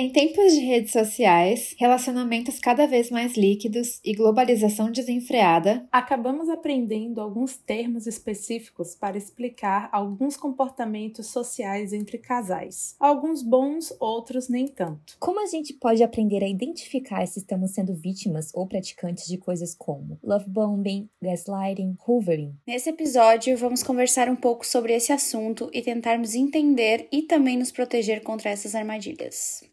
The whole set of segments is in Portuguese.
Em tempos de redes sociais, relacionamentos cada vez mais líquidos e globalização desenfreada, acabamos aprendendo alguns termos específicos para explicar alguns comportamentos sociais entre casais. Alguns bons, outros nem tanto. Como a gente pode aprender a identificar se estamos sendo vítimas ou praticantes de coisas como love bombing, gaslighting, hoovering? Nesse episódio, vamos conversar um pouco sobre esse assunto e tentarmos entender e também nos proteger contra essas armadilhas.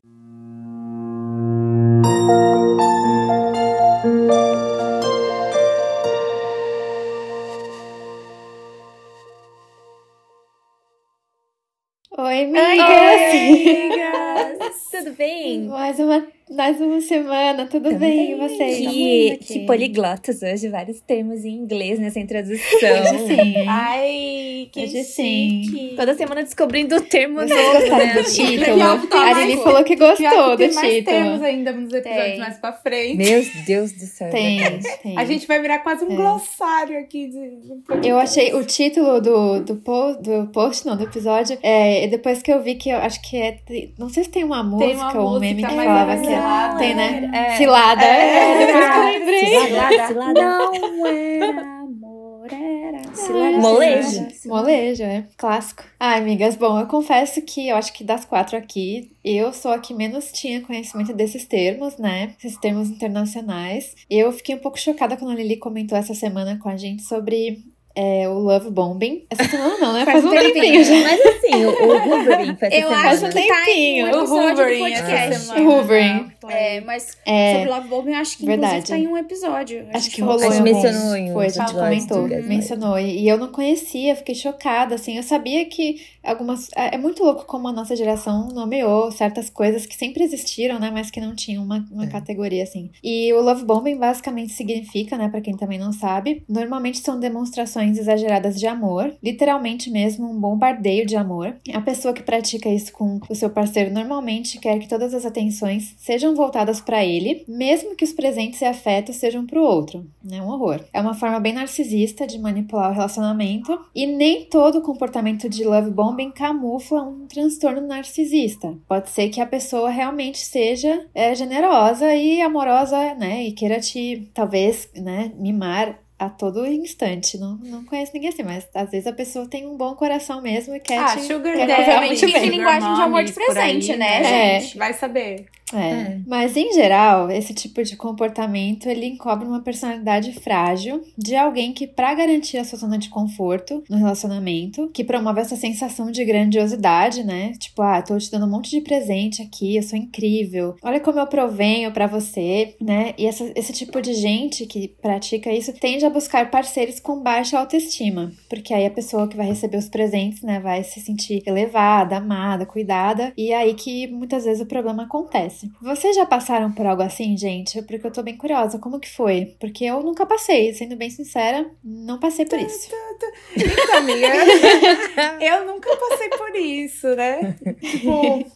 Oi, amigas! Oi, amigas! Tudo bem? Mais uma mais uma semana, tudo Também. bem? E vocês? Que, que poliglotas hoje, vários termos em inglês nessa introdução. Hoje sim. Ai, que Hoje sim. Toda semana descobrindo o termo Vocês novo, gostaram né? do título? Que tem A Aline falou que gostou que tem do mais título. temos ainda nos episódios Tem. mais pra frente. Meu Deus do céu. Tem, verdade. tem. A gente vai virar quase um É. glossário aqui de. de Eu achei o título do, do, po- do post, não, do episódio, é, depois que eu vi que eu acho que é. Não sei se tem uma música Tem uma ou um meme que falava é cilada, tem, né? É. Cilada. É. É, depois que eu lembrei. Cilada, cilada. Não era amor, era cilada. Molejo. Molejo, é. Clássico. Ai, amigas, bom, eu confesso que eu acho que das quatro aqui, eu sou a que menos tinha conhecimento desses termos, né? Esses termos internacionais. Eu fiquei um pouco chocada quando a Lili comentou essa semana com a gente sobre é, o love bombing. Essa semana não, né? Faz, um tempinho já. Mas assim, o, o Hoovering foi essa Eu semana. Faz um acho que tá em tempinho. um O Hoovering essa semana. É, mas É, sobre Love Bombing, eu acho que verdade. inclusive tá em um episódio. Acho gente que rolou A gente mencionou em um Foi, a gente comentou, mencionou. E eu não conhecia, fiquei chocada, assim. Eu sabia que algumas... É é muito louco como a nossa geração nomeou certas coisas que sempre existiram, né? Mas que não tinham uma, uma É. categoria, assim. E o love bombing basicamente significa, né? Pra quem também não sabe, normalmente são demonstrações exageradas de amor. Literalmente mesmo, um bombardeio de amor. A pessoa que pratica isso com o seu parceiro normalmente quer que todas as atenções sejam voltadas pra ele, mesmo que os presentes e afetos sejam pro outro. É um horror. É uma forma bem narcisista de manipular o relacionamento e nem todo comportamento de love bombing camufla um transtorno narcisista. Pode ser que a pessoa realmente seja é, generosa e amorosa, né, e queira te talvez, né, mimar a todo instante. Não, não conheço ninguém assim, mas às vezes a pessoa tem um bom coração mesmo e quer Ah, te Sugar quer Daddy, realmente bem. linguagem de amor de Por aí, presente, né, É. gente? Vai saber. É. É. Mas em geral, esse tipo de comportamento ele encobre uma personalidade frágil de alguém que, para garantir a sua zona de conforto no relacionamento, que promove essa sensação de grandiosidade, né? Tipo, ah, tô te dando um monte de presente aqui, eu sou incrível. Olha como eu provenho pra você, né? E essa- esse tipo de gente que pratica isso tende a buscar parceiros com baixa autoestima, porque aí a pessoa que vai receber os presentes, né, vai se sentir elevada, amada, cuidada, e é aí que muitas vezes o problema acontece. Vocês já passaram por algo assim, gente? Porque eu tô bem curiosa, como que foi? Porque eu nunca passei, sendo bem sincera, não passei por isso. Então, amiga, eu nunca passei por isso, né? Tipo,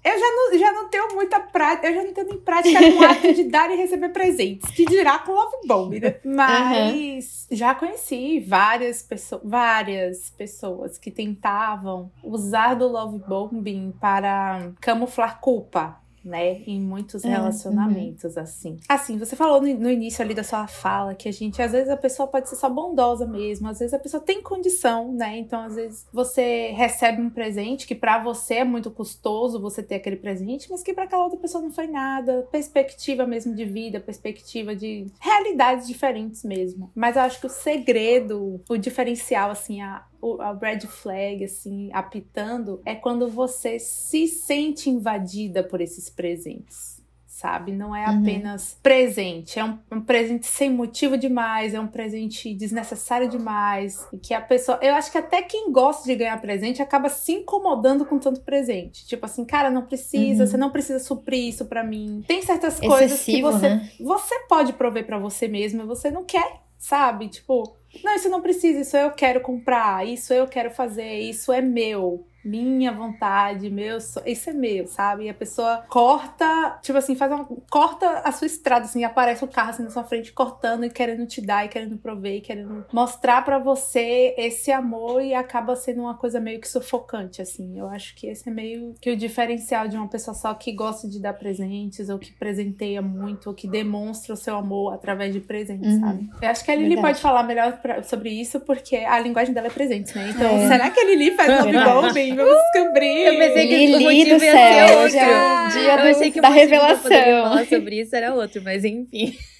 eu já não, já não tenho muita prática, eu já não tenho nem prática com o ato de dar e receber presentes, que dirá com love bomb, né? Mas já conheci várias pessoas, várias pessoas que tentavam usar do love bombing para camuflar culpa. Né, em muitos É, relacionamentos, assim. Assim, você falou no, no início ali da sua fala que a gente, às vezes, a pessoa pode ser só bondosa mesmo, às vezes a pessoa tem condição, né? Então, às vezes, você recebe um presente que pra você é muito custoso você ter aquele presente, mas que pra aquela outra pessoa não foi nada. Perspectiva mesmo de vida, perspectiva de realidades diferentes mesmo. Mas eu acho que o segredo, o diferencial, assim, a, a red flag, assim, apitando, é quando você se sente invadida por esses presentes. Sabe? Não é Uhum. apenas presente, é um, um presente sem motivo demais, é um presente desnecessário demais. E que a pessoa. Eu acho que até quem gosta de ganhar presente acaba se incomodando com tanto presente. Tipo assim, cara, não precisa, Uhum. você não precisa suprir isso pra mim. Tem certas coisas que Excessivo, você né? você pode prover pra você mesmo e você não quer, sabe? Tipo, não, isso não precisa, isso eu quero comprar, isso eu quero fazer, isso é meu. Minha vontade, meu, so... isso é meu, sabe? E a pessoa corta, tipo assim, faz uma corta a sua estrada assim, aparece o carro assim na sua frente cortando e querendo te dar e querendo prover, e querendo mostrar para você esse amor e acaba sendo uma coisa meio que sufocante assim. Eu acho que esse é meio que o diferencial de uma pessoa só que gosta de dar presentes ou que presenteia muito ou que demonstra o seu amor através de presentes, uhum. sabe? Eu acho que a Lili Verdade. pode falar melhor pra, sobre isso porque a linguagem dela é presente, né? Então, é. será que a Lili faz love bombing? Vamos descobrir. Eu pensei que Lili o motivo do céu, ia ser outro. Dia do, eu achei que da revelação. falar sobre isso era outro, mas enfim.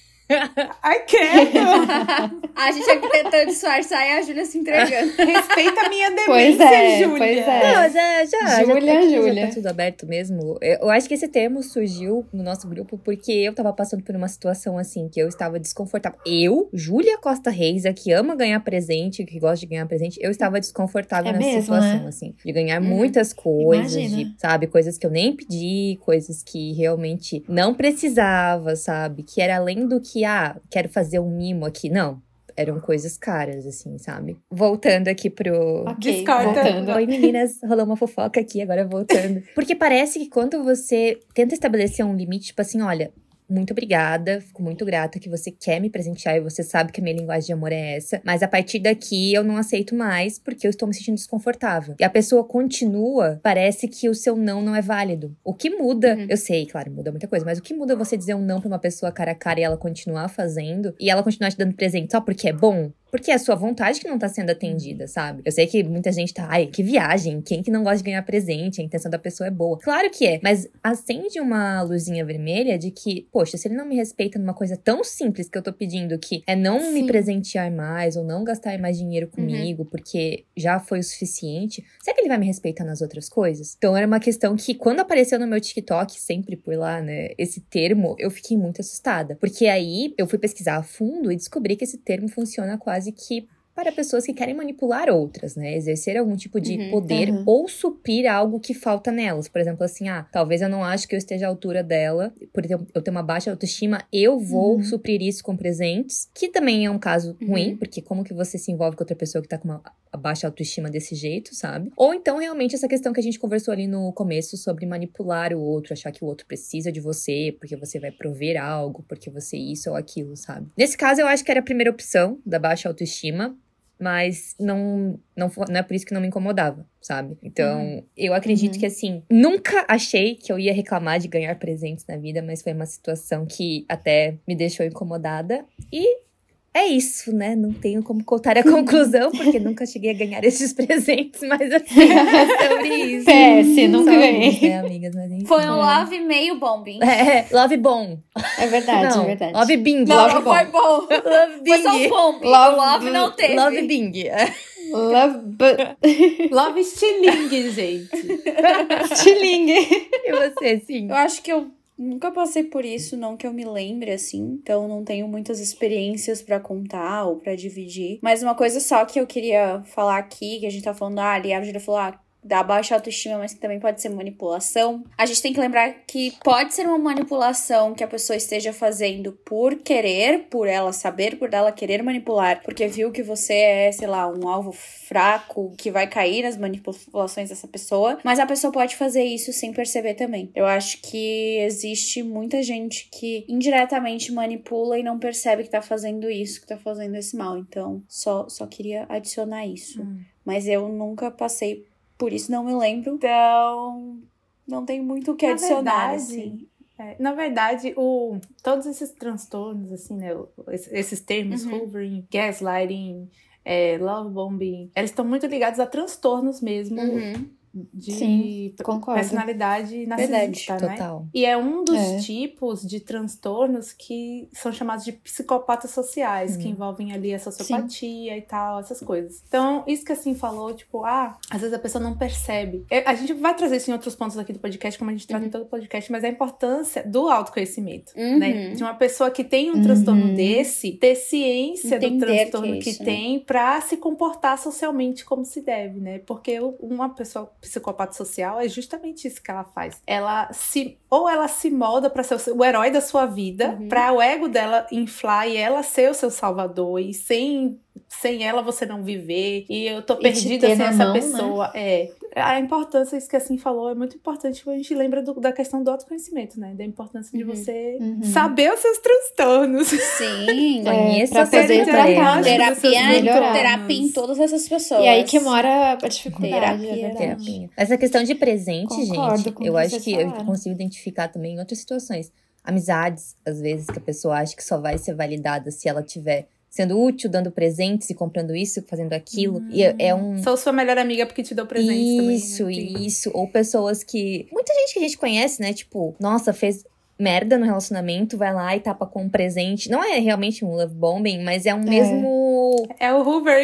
Ai, quero! a gente aqui tentando disfarçar e a Júlia se entregando. Respeita a minha demência, pois é, Júlia. Pois é. Não, já, já. Júlia, já, Júlia. Tá tudo aberto mesmo. Eu acho que esse termo surgiu no nosso grupo porque eu tava passando por uma situação assim, que eu estava desconfortável. Eu, Júlia Costa Reis, a que ama ganhar presente, que gosta de ganhar presente, eu estava desconfortável é nessa mesmo, situação, né? assim. De ganhar uhum. muitas coisas, de, sabe? Coisas que eu nem pedi, coisas que realmente não precisava, sabe? Que era além do que ah, quero fazer um mimo aqui. Não, eram coisas caras, assim, sabe? Voltando aqui pro. Okay, voltando. Oi, meninas, rolou uma fofoca aqui, agora voltando. Porque parece que quando você tenta estabelecer um limite, tipo assim, olha, muito obrigada, fico muito grata que você quer me presentear e você sabe que a minha linguagem de amor é essa, mas a partir daqui eu não aceito mais porque eu estou me sentindo desconfortável. E a pessoa continua, parece que o seu não não é válido. O que muda, uhum. eu sei, claro, muda muita coisa, mas o que muda você dizer um não para uma pessoa cara a cara e ela continuar fazendo e ela continuar te dando presente só porque é bom? Porque é a sua vontade que não tá sendo atendida, sabe? Eu sei que muita gente tá, ai, que viagem, quem que não gosta de ganhar presente? A intenção da pessoa é boa. Claro que é, mas acende uma luzinha vermelha de que, poxa, se ele não me respeita numa coisa tão simples que eu tô pedindo, que é não Sim. me presentear mais ou não gastar mais dinheiro uhum. comigo, uhum. porque já foi o suficiente, será que ele vai me respeitar nas outras coisas? Então era uma questão que, quando apareceu no meu TikTok, sempre por lá, né, esse termo, eu fiquei muito assustada. Porque aí eu fui pesquisar a fundo e descobri que esse termo funciona quase quase que para pessoas que querem manipular outras, né? Exercer algum tipo de uhum, poder uhum. ou suprir algo que falta nelas. Por exemplo, assim, ah, talvez eu não acho que eu esteja à altura dela, por eu ter uma baixa autoestima, eu vou uhum. suprir isso com presentes, que também é um caso ruim, uhum. porque como que você se envolve com outra pessoa que tá com uma baixa autoestima desse jeito, sabe? Ou então, realmente, essa questão que a gente conversou ali no começo sobre manipular o outro, achar que o outro precisa de você, porque você vai prover algo, porque você isso ou aquilo, sabe? Nesse caso, eu acho que era a primeira opção da baixa autoestima, mas não, não, não é por isso que não me incomodava, sabe? Então, uhum. eu acredito uhum. que assim, nunca achei que eu ia reclamar de ganhar presentes na vida, mas foi uma situação que até me deixou incomodada e é isso, né? Não tenho como contar a conclusão, porque nunca cheguei a ganhar esses presentes, mas assim, é sobre isso. PS, nunca ganhei. Né, amigas, mas enfim. Foi um love meio bombing. É, love bom. É verdade, não, é verdade. Love bing. Não, love não bom. foi bom. Love bing. Foi só um. Love, love não teve. Love bing. Love, love estilingue, gente. estilingue. E você, sim? Eu acho que eu Nunca passei por isso, não que eu me lembre assim, então não tenho muitas experiências para contar ou para dividir. Mas uma coisa só que eu queria falar aqui, que a gente tá falando, ah, ali a Júlia falou, ah, da baixa autoestima, mas que também pode ser manipulação. A gente tem que lembrar que pode ser uma manipulação que a pessoa esteja fazendo por querer, por ela saber, por ela querer manipular, porque viu que você é, sei lá, um alvo fraco que vai cair nas manipulações dessa pessoa, mas a pessoa pode fazer isso sem perceber também. Eu acho que existe muita gente que indiretamente manipula e não percebe que tá fazendo isso, que tá fazendo esse mal. Então, só só queria adicionar isso. Hum. Mas eu nunca passei por isso não me lembro. Então, não tem muito o que na adicionar, verdade, assim. É, na verdade, o, todos esses transtornos, assim, né? Esses termos, uhum. hovering, gaslighting, é, love bombing, eles estão muito ligados a transtornos mesmo. Uhum de Sim, personalidade narcisista, Verdade, né? Total. E é um dos é. tipos de transtornos que são chamados de psicopatas sociais, hum. que envolvem ali a sociopatia Sim. e tal, essas coisas. Então, isso que assim falou, tipo, ah, às vezes a pessoa não percebe. A gente vai trazer isso em outros pontos aqui do podcast, como a gente trata uhum. em todo o podcast, mas a importância do autoconhecimento, né? uhum. né? De uma pessoa que tem um uhum. transtorno desse, ter ciência Entender do transtorno que, é isso, que né? tem para se comportar socialmente como se deve, né? Porque uma pessoa psicopata social é justamente isso que ela faz. Ela se ou ela se molda para ser o herói da sua vida, uhum. para o ego dela inflar e ela ser o seu salvador e sem sem ela você não viver e eu tô perdida sem essa mão, né? pessoa. Né? É, a importância, isso que assim falou, é muito importante quando a gente lembra do, da questão do autoconhecimento, né? Da importância de Uhum. você Uhum. saber os seus transtornos. Sim. Conheça pra os seus poder tratar. Terapia, melhorar. terapia em todas essas pessoas. E aí que mora a dificuldade, Terapia, é verdade. terapia. Essa questão de presente, Concordo gente, eu acho que eu falaram. consigo identificar também em outras situações. Amizades, às vezes, que a pessoa acha que só vai ser validada se ela tiver sendo útil, dando presentes e comprando isso, fazendo aquilo. E é, é um. Sou sua melhor amiga porque te dou presente também. Isso, né? Sim. isso. Ou pessoas que. Muita gente que a gente conhece, né? Tipo, nossa, fez merda no relacionamento, vai lá e tapa com um presente. Não é realmente um love bombing, mas é um mesmo. É o Hoover.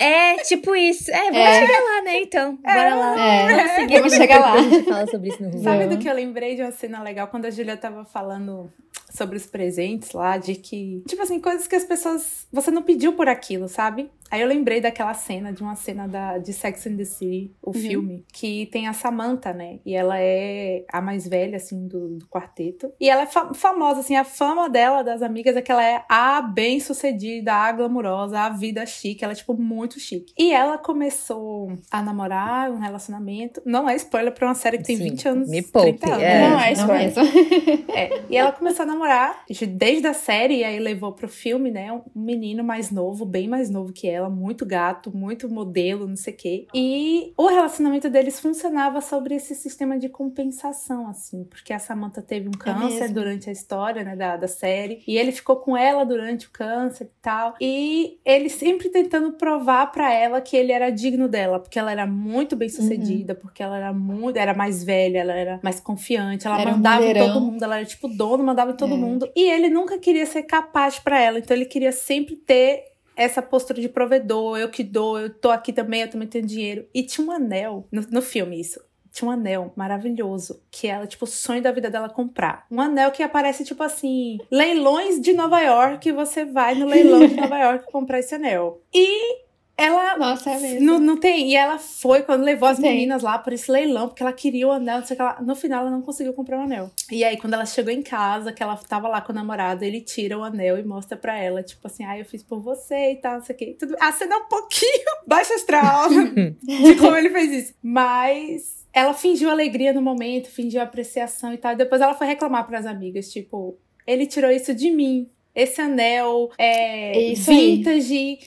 É, tipo isso. É, vamos É. chegar lá, né? Então, bora lá. É, Vamos seguir. vamos chegar lá. A gente fala sobre isso no Ruby. Sabe do que eu lembrei de uma cena legal quando a Julia tava falando sobre os presentes lá, de que, tipo assim, coisas que as pessoas. Você não pediu por aquilo, sabe? Aí eu lembrei daquela cena, de uma cena da, de Sex and the City, o filme, que tem a Samantha, né? E ela é a mais velha, assim, do, do quarteto. E ela é fa- famosa, assim, a fama dela, das amigas, é que ela é a bem-sucedida, a glamurosa, a vida chique. Ela é, tipo, muito chique. E ela começou a namorar, um relacionamento. Não é spoiler pra uma série que tem Sim, 20 anos. me poupe, 30 anos, é. Não é Não spoiler. mesmo. É, e ela começou a namorar de- desde a série, e aí levou pro filme, né? Um menino mais novo, bem mais novo que ela, muito gato, muito modelo, não sei o quê. E o relacionamento deles funcionava sobre esse sistema de compensação, assim, porque a Samantha teve um câncer mesmo. durante a história, né, da, da série, e ele ficou com ela durante o câncer e tal. E ele sempre tentando provar pra ela que ele era digno dela, porque ela era muito bem sucedida, porque ela era muito, era mais velha, ela era mais confiante, ela Era mandava em todo mundo, ela era tipo dono, mandava em todo É. mundo. E ele nunca queria ser capaz pra ela, então ele queria sempre ter essa postura de provedor, eu que dou, eu tô aqui também, eu também tenho dinheiro. E tinha um anel, no, no filme isso, tinha um anel maravilhoso, que ela, tipo, o sonho da vida dela comprar. Um anel que aparece, tipo assim, leilões de Nova York, você vai no leilão de Nova York comprar esse anel. E ela Nossa, é mesmo. não, não tem. E ela foi quando levou as Tem. meninas lá por esse leilão, porque ela queria o anel, não sei o que lá. No final, ela não conseguiu comprar o anel. E aí, quando ela chegou em casa, que ela tava lá com o namorado, ele tira o anel e mostra pra ela, tipo assim, ah, eu fiz por você e tal, não sei o que. Tudo... A cena é um pouquinho baixa astral de como ele fez isso. Mas ela fingiu alegria no momento, fingiu apreciação e tal. E depois ela foi reclamar pras amigas, tipo, ele tirou isso de mim. Esse anel é, É vintage,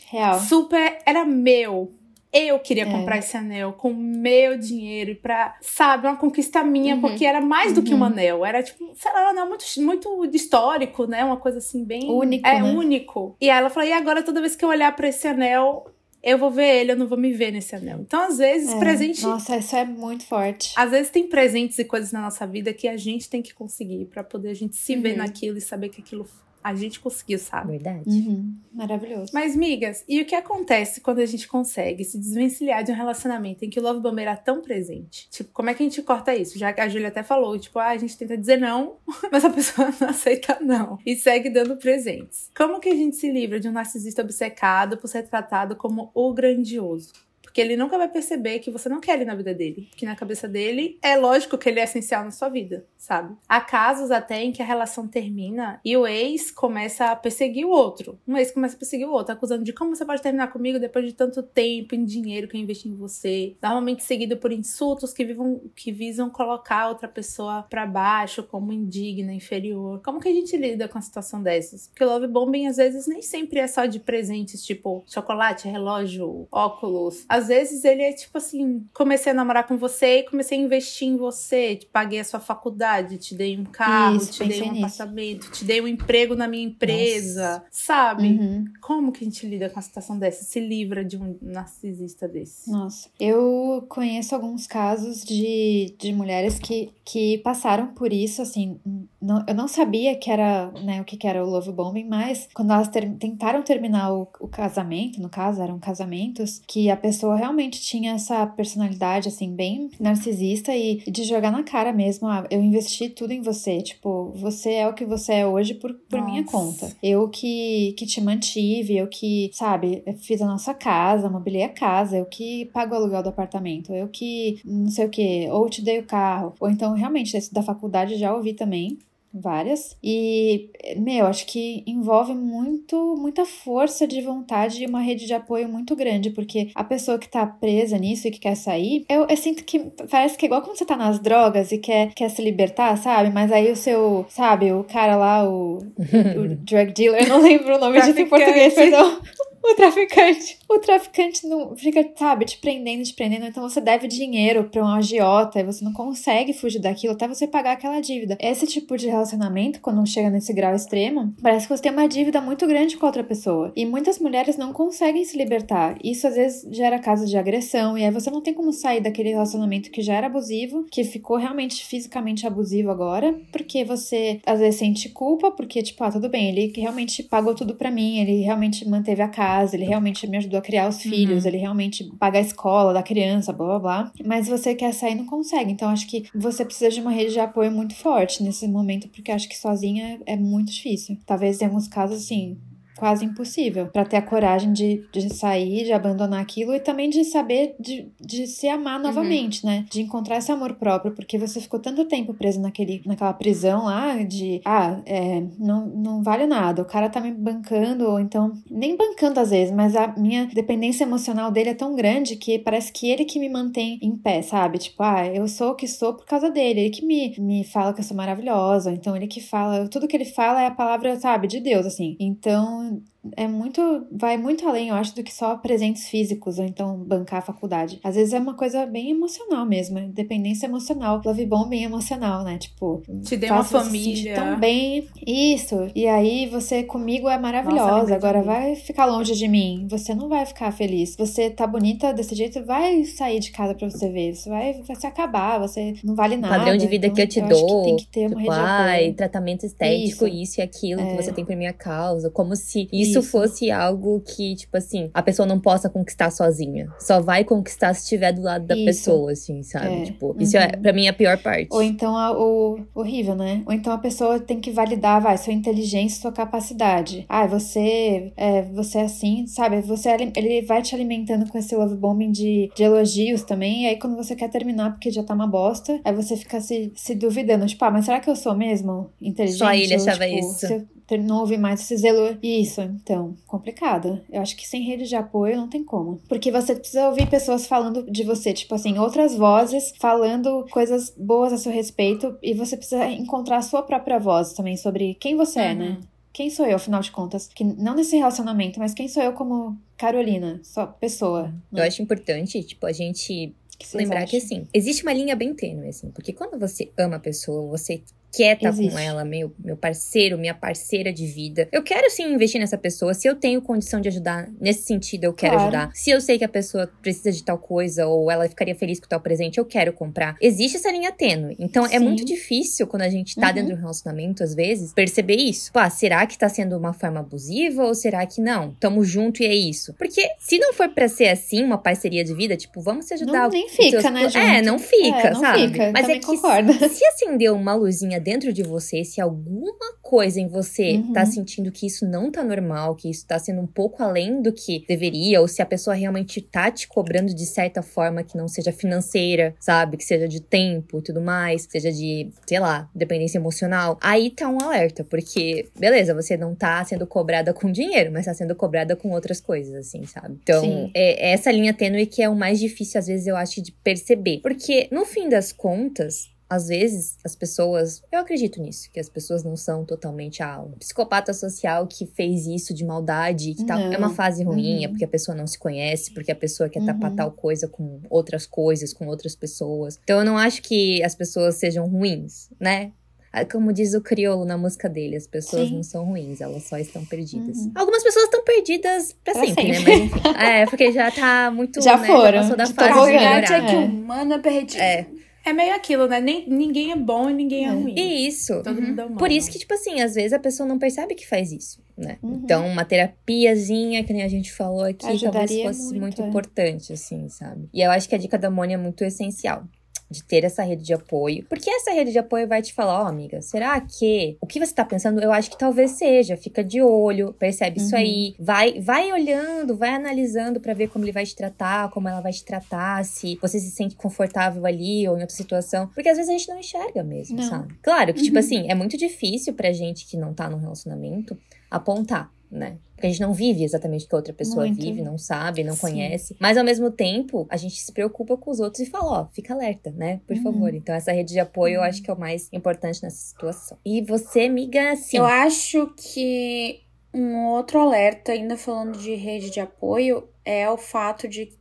super era meu. Eu queria É. comprar esse anel com meu dinheiro e pra, sabe, uma conquista minha, Uhum. porque era mais do que um Uhum. anel. Era tipo, sei lá, um anel muito, muito histórico, né? Uma coisa assim, bem. Único, É, né? único. E aí ela falou: e agora toda vez que eu olhar pra esse anel, eu vou ver ele, eu não vou me ver nesse anel. Então, às vezes, É. presente. Nossa, isso é muito forte. Às vezes tem presentes e coisas na nossa vida que a gente tem que conseguir pra poder a gente se ver Uhum. naquilo e saber que aquilo a gente conseguiu, sabe? Verdade. Uhum. Maravilhoso. Mas, migas, e o que acontece quando a gente consegue se desvencilhar de um relacionamento em que o love bomb era tão presente? Tipo, como é que a gente corta isso? Já que a Júlia até falou, tipo, ah, a gente tenta dizer não, mas a pessoa não aceita não. E segue dando presentes. Como que a gente se livra de um narcisista obcecado por ser tratado como o grandioso? Porque ele nunca vai perceber que você não quer ele na vida dele. Que na cabeça dele é lógico que ele é essencial na sua vida, sabe? Há casos até em que a relação termina e o ex começa a perseguir o outro. Um ex começa a perseguir o outro, acusando de como você pode terminar comigo depois de tanto tempo, em dinheiro que eu investi em você. Normalmente seguido por insultos que, vivam, que visam colocar outra pessoa pra baixo, como indigna, inferior. Como que a gente lida com a situação dessas? Porque o love bombing às vezes nem sempre é só de presentes, tipo chocolate, relógio, óculos. Às vezes ele é tipo assim: comecei a namorar com você e comecei a investir em você. Te paguei a sua faculdade, te dei um carro, Isso, te dei um nisso. apartamento, te dei um emprego na minha empresa. Sabe? Uhum. Como que a gente lida com uma situação dessa? Se livra de um narcisista desse? Nossa, eu conheço alguns casos de, de mulheres que, que passaram por isso, assim, não- eu não sabia que era, né, o que, que era o love bombing, mas quando elas ter- tentaram terminar o, o casamento, no caso, eram casamentos, que a pessoa realmente tinha essa personalidade, assim, bem narcisista e de jogar na cara mesmo, ah, eu investi tudo em você, tipo, você é o que você é hoje por, por minha conta. Eu que, que te mantive, eu que, sabe, fiz a nossa casa, mobilei a casa, eu que pago o aluguel do apartamento, eu que não sei o que, ou te dei o carro. Ou então, realmente, esse da faculdade já ouvi também. várias. E, meu, acho que envolve muito, muita força de vontade e uma rede de apoio muito grande, porque a pessoa que tá presa nisso e que quer sair, eu, eu sinto que parece que é igual quando você tá nas drogas e quer, quer se libertar, sabe? Mas aí o seu, sabe, o cara lá, o, o drug dealer, não lembro o nome disso em português, perdão. O traficante. O traficante não fica, sabe, te prendendo, te prendendo. Então você deve dinheiro pra um agiota e você não consegue fugir daquilo até você pagar aquela dívida. Esse tipo de relacionamento, quando chega nesse grau extremo, parece que você tem uma dívida muito grande com outra pessoa. E muitas mulheres não conseguem se libertar. Isso às vezes gera casos de agressão. E aí você não tem como sair daquele relacionamento que já era abusivo, que ficou realmente fisicamente abusivo agora, porque você às vezes sente culpa, porque, tipo, ah, tudo bem, ele realmente pagou tudo para mim, ele realmente manteve a casa casa, ele realmente me ajudou a criar os filhos, uhum. ele realmente paga a escola da criança, blá blá blá. Mas você quer sair não consegue. Então acho que você precisa de uma rede de apoio muito forte nesse momento, porque acho que sozinha é muito difícil. Talvez em alguns casos, assim, quase impossível para ter a coragem de, de sair, de abandonar aquilo e também de saber de, de se amar novamente, uhum. né? De encontrar esse amor próprio, porque você ficou tanto tempo preso naquele, naquela prisão lá de, ah, é, não, não vale nada, o cara tá me bancando, ou então, nem bancando às vezes, mas a minha dependência emocional dele é tão grande que parece que ele que me mantém em pé, sabe? Tipo, ah, eu sou o que sou por causa dele, ele que me, me fala que eu sou maravilhosa, então ele que fala, tudo que ele fala é a palavra, sabe, de Deus, assim. Então, fun. É muito. vai muito além, eu acho, do que só presentes físicos, ou então bancar a faculdade. Às vezes é uma coisa bem emocional mesmo, dependência emocional. Love bombing emocional, né? Tipo, te dê uma família. tão bem. Isso. E aí você comigo é maravilhosa, Nossa, agora vai ficar longe de mim. Você não vai ficar feliz. Você tá bonita desse jeito, vai sair de casa pra você ver. Você vai, vai se acabar, você não vale nada. O padrão de vida então, que eu te eu dou. Que tem que ter uma tipo, rede ai, tratamento estético, isso, isso e aquilo é. que você tem por minha causa. Como se isso isso, fosse algo que, tipo assim, a pessoa não possa conquistar sozinha. Só vai conquistar se estiver do lado da isso. pessoa, assim, sabe? É. Tipo, uhum. isso é, pra mim, é a pior parte. Ou então, a, o horrível, né? Ou então a pessoa tem que validar, vai, sua inteligência, sua capacidade. Ah, você é, você é assim, sabe? Você, ele vai te alimentando com esse love bombing de, de elogios também. E aí, quando você quer terminar porque já tá uma bosta, aí você fica se, se duvidando. Tipo, ah, mas será que eu sou mesmo inteligente? Só ele achava tipo, isso não ouve mais esse zelo. Isso, então, complicado. Eu acho que sem rede de apoio não tem como. Porque você precisa ouvir pessoas falando de você, tipo assim, outras vozes falando coisas boas a seu respeito. E você precisa encontrar a sua própria voz também sobre quem você uhum. é, né? Uhum. Quem sou eu, afinal de contas? Que não nesse relacionamento, mas quem sou eu como Carolina, só pessoa. Né? Eu acho importante, tipo, a gente lembrar acham? que assim, existe uma linha bem tênue, assim, porque quando você ama a pessoa, você quieta Existe. com ela, meu, meu parceiro, minha parceira de vida. Eu quero sim investir nessa pessoa. Se eu tenho condição de ajudar nesse sentido, eu quero claro. ajudar. Se eu sei que a pessoa precisa de tal coisa ou ela ficaria feliz com tal presente, eu quero comprar. Existe essa linha tênue. Então sim. é muito difícil quando a gente tá uhum. dentro de um relacionamento, às vezes, perceber isso. Pô, ah, será que tá sendo uma forma abusiva ou será que não? Tamo junto e é isso. Porque se não for para ser assim, uma parceria de vida, tipo, vamos se ajudar. Não, nem fica, seus... né, junto. É, não fica, é, não sabe? Fica. Mas Também é que concordo. se acendeu uma luzinha dentro de você, se alguma coisa em você uhum. tá sentindo que isso não tá normal, que isso tá sendo um pouco além do que deveria, ou se a pessoa realmente tá te cobrando de certa forma que não seja financeira, sabe? Que seja de tempo e tudo mais, seja de, sei lá, dependência emocional, aí tá um alerta, porque, beleza, você não tá sendo cobrada com dinheiro, mas tá sendo cobrada com outras coisas, assim, sabe? Então, é, é essa linha tênue que é o mais difícil, às vezes, eu acho, de perceber. Porque, no fim das contas, às vezes as pessoas, eu acredito nisso, que as pessoas não são totalmente ah, um psicopata social que fez isso de maldade, que tá, é uma fase ruim, é uhum. é porque a pessoa não se conhece, porque a pessoa quer uhum. tapar tal coisa com outras coisas, com outras pessoas. Então eu não acho que as pessoas sejam ruins, né? Ah, como diz o crioulo na música dele, as pessoas Sim. não são ruins, elas só estão perdidas. Uhum. Algumas pessoas estão perdidas pra, pra sempre, sempre, né? Mas enfim. é, porque já tá muito. Já né, foram. Já passou da fase de melhorar. É que o humano é perdido. É. Meio aquilo, né? Nem, ninguém é bom e ninguém é, é. ruim. E isso. Todo uhum. mundo é humano. Por isso que, tipo assim, às vezes a pessoa não percebe que faz isso, né? Uhum. Então, uma terapiazinha, que nem a gente falou aqui, Ajudaria talvez fosse muito, muito é. importante, assim, sabe? E eu acho que a dica da Mônia é muito essencial. De ter essa rede de apoio. Porque essa rede de apoio vai te falar, ó, oh, amiga, será que o que você tá pensando, eu acho que talvez seja. Fica de olho, percebe uhum. isso aí. Vai, vai olhando, vai analisando para ver como ele vai te tratar, como ela vai te tratar, se você se sente confortável ali ou em outra situação. Porque às vezes a gente não enxerga mesmo, não. sabe? Claro que, tipo uhum. tipo assim, é muito difícil pra gente que não tá num relacionamento apontar né? Porque a gente não vive exatamente o que a outra pessoa Muito. vive, não sabe, não Sim. conhece. Mas ao mesmo tempo, a gente se preocupa com os outros e fala, ó, fica alerta, né? Por uhum. favor. Então, essa rede de apoio uhum. eu acho que é o mais importante nessa situação. E você, amiga, sim. Eu acho que um outro alerta, ainda falando de rede de apoio, é o fato de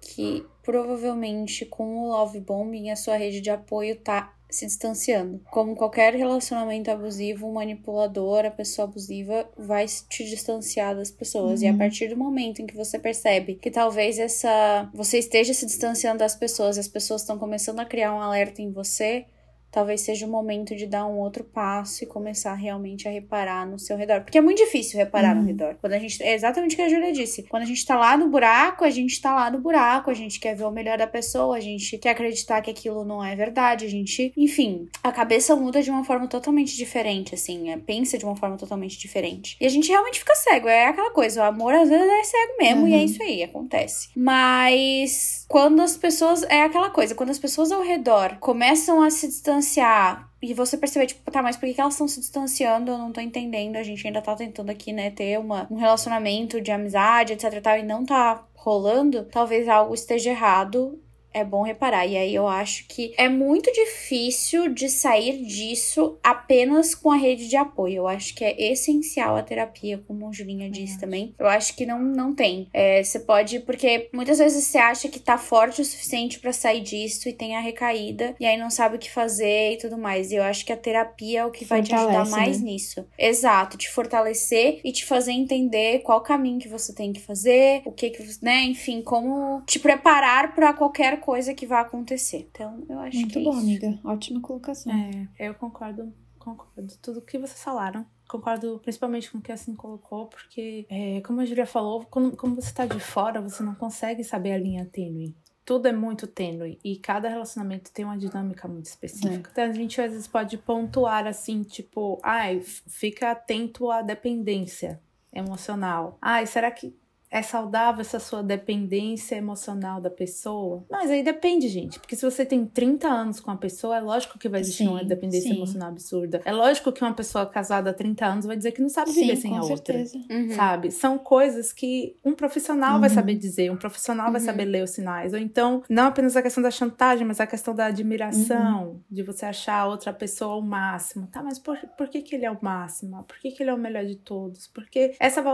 que provavelmente com o love bombing a sua rede de apoio tá se distanciando. Como qualquer relacionamento abusivo, manipulador, a pessoa abusiva, vai te distanciar das pessoas. Uhum. E a uhum. partir do momento em que você percebe que talvez essa você esteja se distanciando das pessoas, e as pessoas estão começando a criar um alerta em você, talvez seja o momento de dar um outro passo e começar realmente a reparar no seu redor. Porque é muito difícil reparar uhum. no redor. Quando a gente. É exatamente o que a Julia disse. Quando a gente tá lá no buraco, a gente tá lá no buraco, a gente quer ver o melhor da pessoa, a gente quer acreditar que aquilo não é verdade, a gente. Enfim, a cabeça muda de uma forma totalmente diferente, assim. É, pensa de uma forma totalmente diferente. E a gente realmente fica cego. É aquela coisa, o amor às vezes é cego mesmo, uhum. e é uhum. isso aí, acontece. Mas quando as pessoas. É aquela coisa, quando as pessoas ao redor começam a se distanciar distanciar e você perceber, tipo, tá, mas por que, que elas estão se distanciando? Eu não tô entendendo. A gente ainda tá tentando aqui, né, ter uma, um relacionamento de amizade, etc tal, e não tá rolando. Talvez algo esteja errado é bom reparar. E aí eu acho que é muito difícil de sair disso apenas com a rede de apoio. Eu acho que é essencial a terapia, como a Julinha disse é. também. Eu acho que não, não tem. É, você pode, porque muitas vezes você acha que tá forte o suficiente para sair disso e tem a recaída, e aí não sabe o que fazer e tudo mais. E eu acho que a terapia é o que Fortalece, vai te ajudar mais né? nisso. Exato, te fortalecer e te fazer entender qual caminho que você tem que fazer, o que que, né, enfim, como te preparar para qualquer coisa que vai acontecer. Então, eu acho Muito que é bom, isso. amiga. Ótima colocação. É, eu concordo, concordo. Tudo que vocês falaram. Concordo principalmente com o que a Assim colocou, porque, é, como a Julia falou, quando, como você tá de fora, você não consegue saber a linha tênue tudo é muito tênue e cada relacionamento tem uma dinâmica muito específica. É. Então a gente às vezes pode pontuar assim, tipo, ai, fica atento à dependência emocional. Ai, será que é saudável essa sua dependência emocional da pessoa? Mas aí depende, gente. Porque se você tem 30 anos com a pessoa, é lógico que vai existir sim, uma dependência sim. emocional absurda. É lógico que uma pessoa casada há 30 anos vai dizer que não sabe viver sim, sem a certeza. outra. Uhum. Sabe? São coisas que um profissional uhum. vai saber dizer, um profissional uhum. vai saber ler os sinais. Ou então, não apenas a questão da chantagem, mas a questão da admiração, uhum. de você achar a outra pessoa o máximo. Tá, mas por, por que, que ele é o máximo? Por que, que ele é o melhor de todos? Porque essa,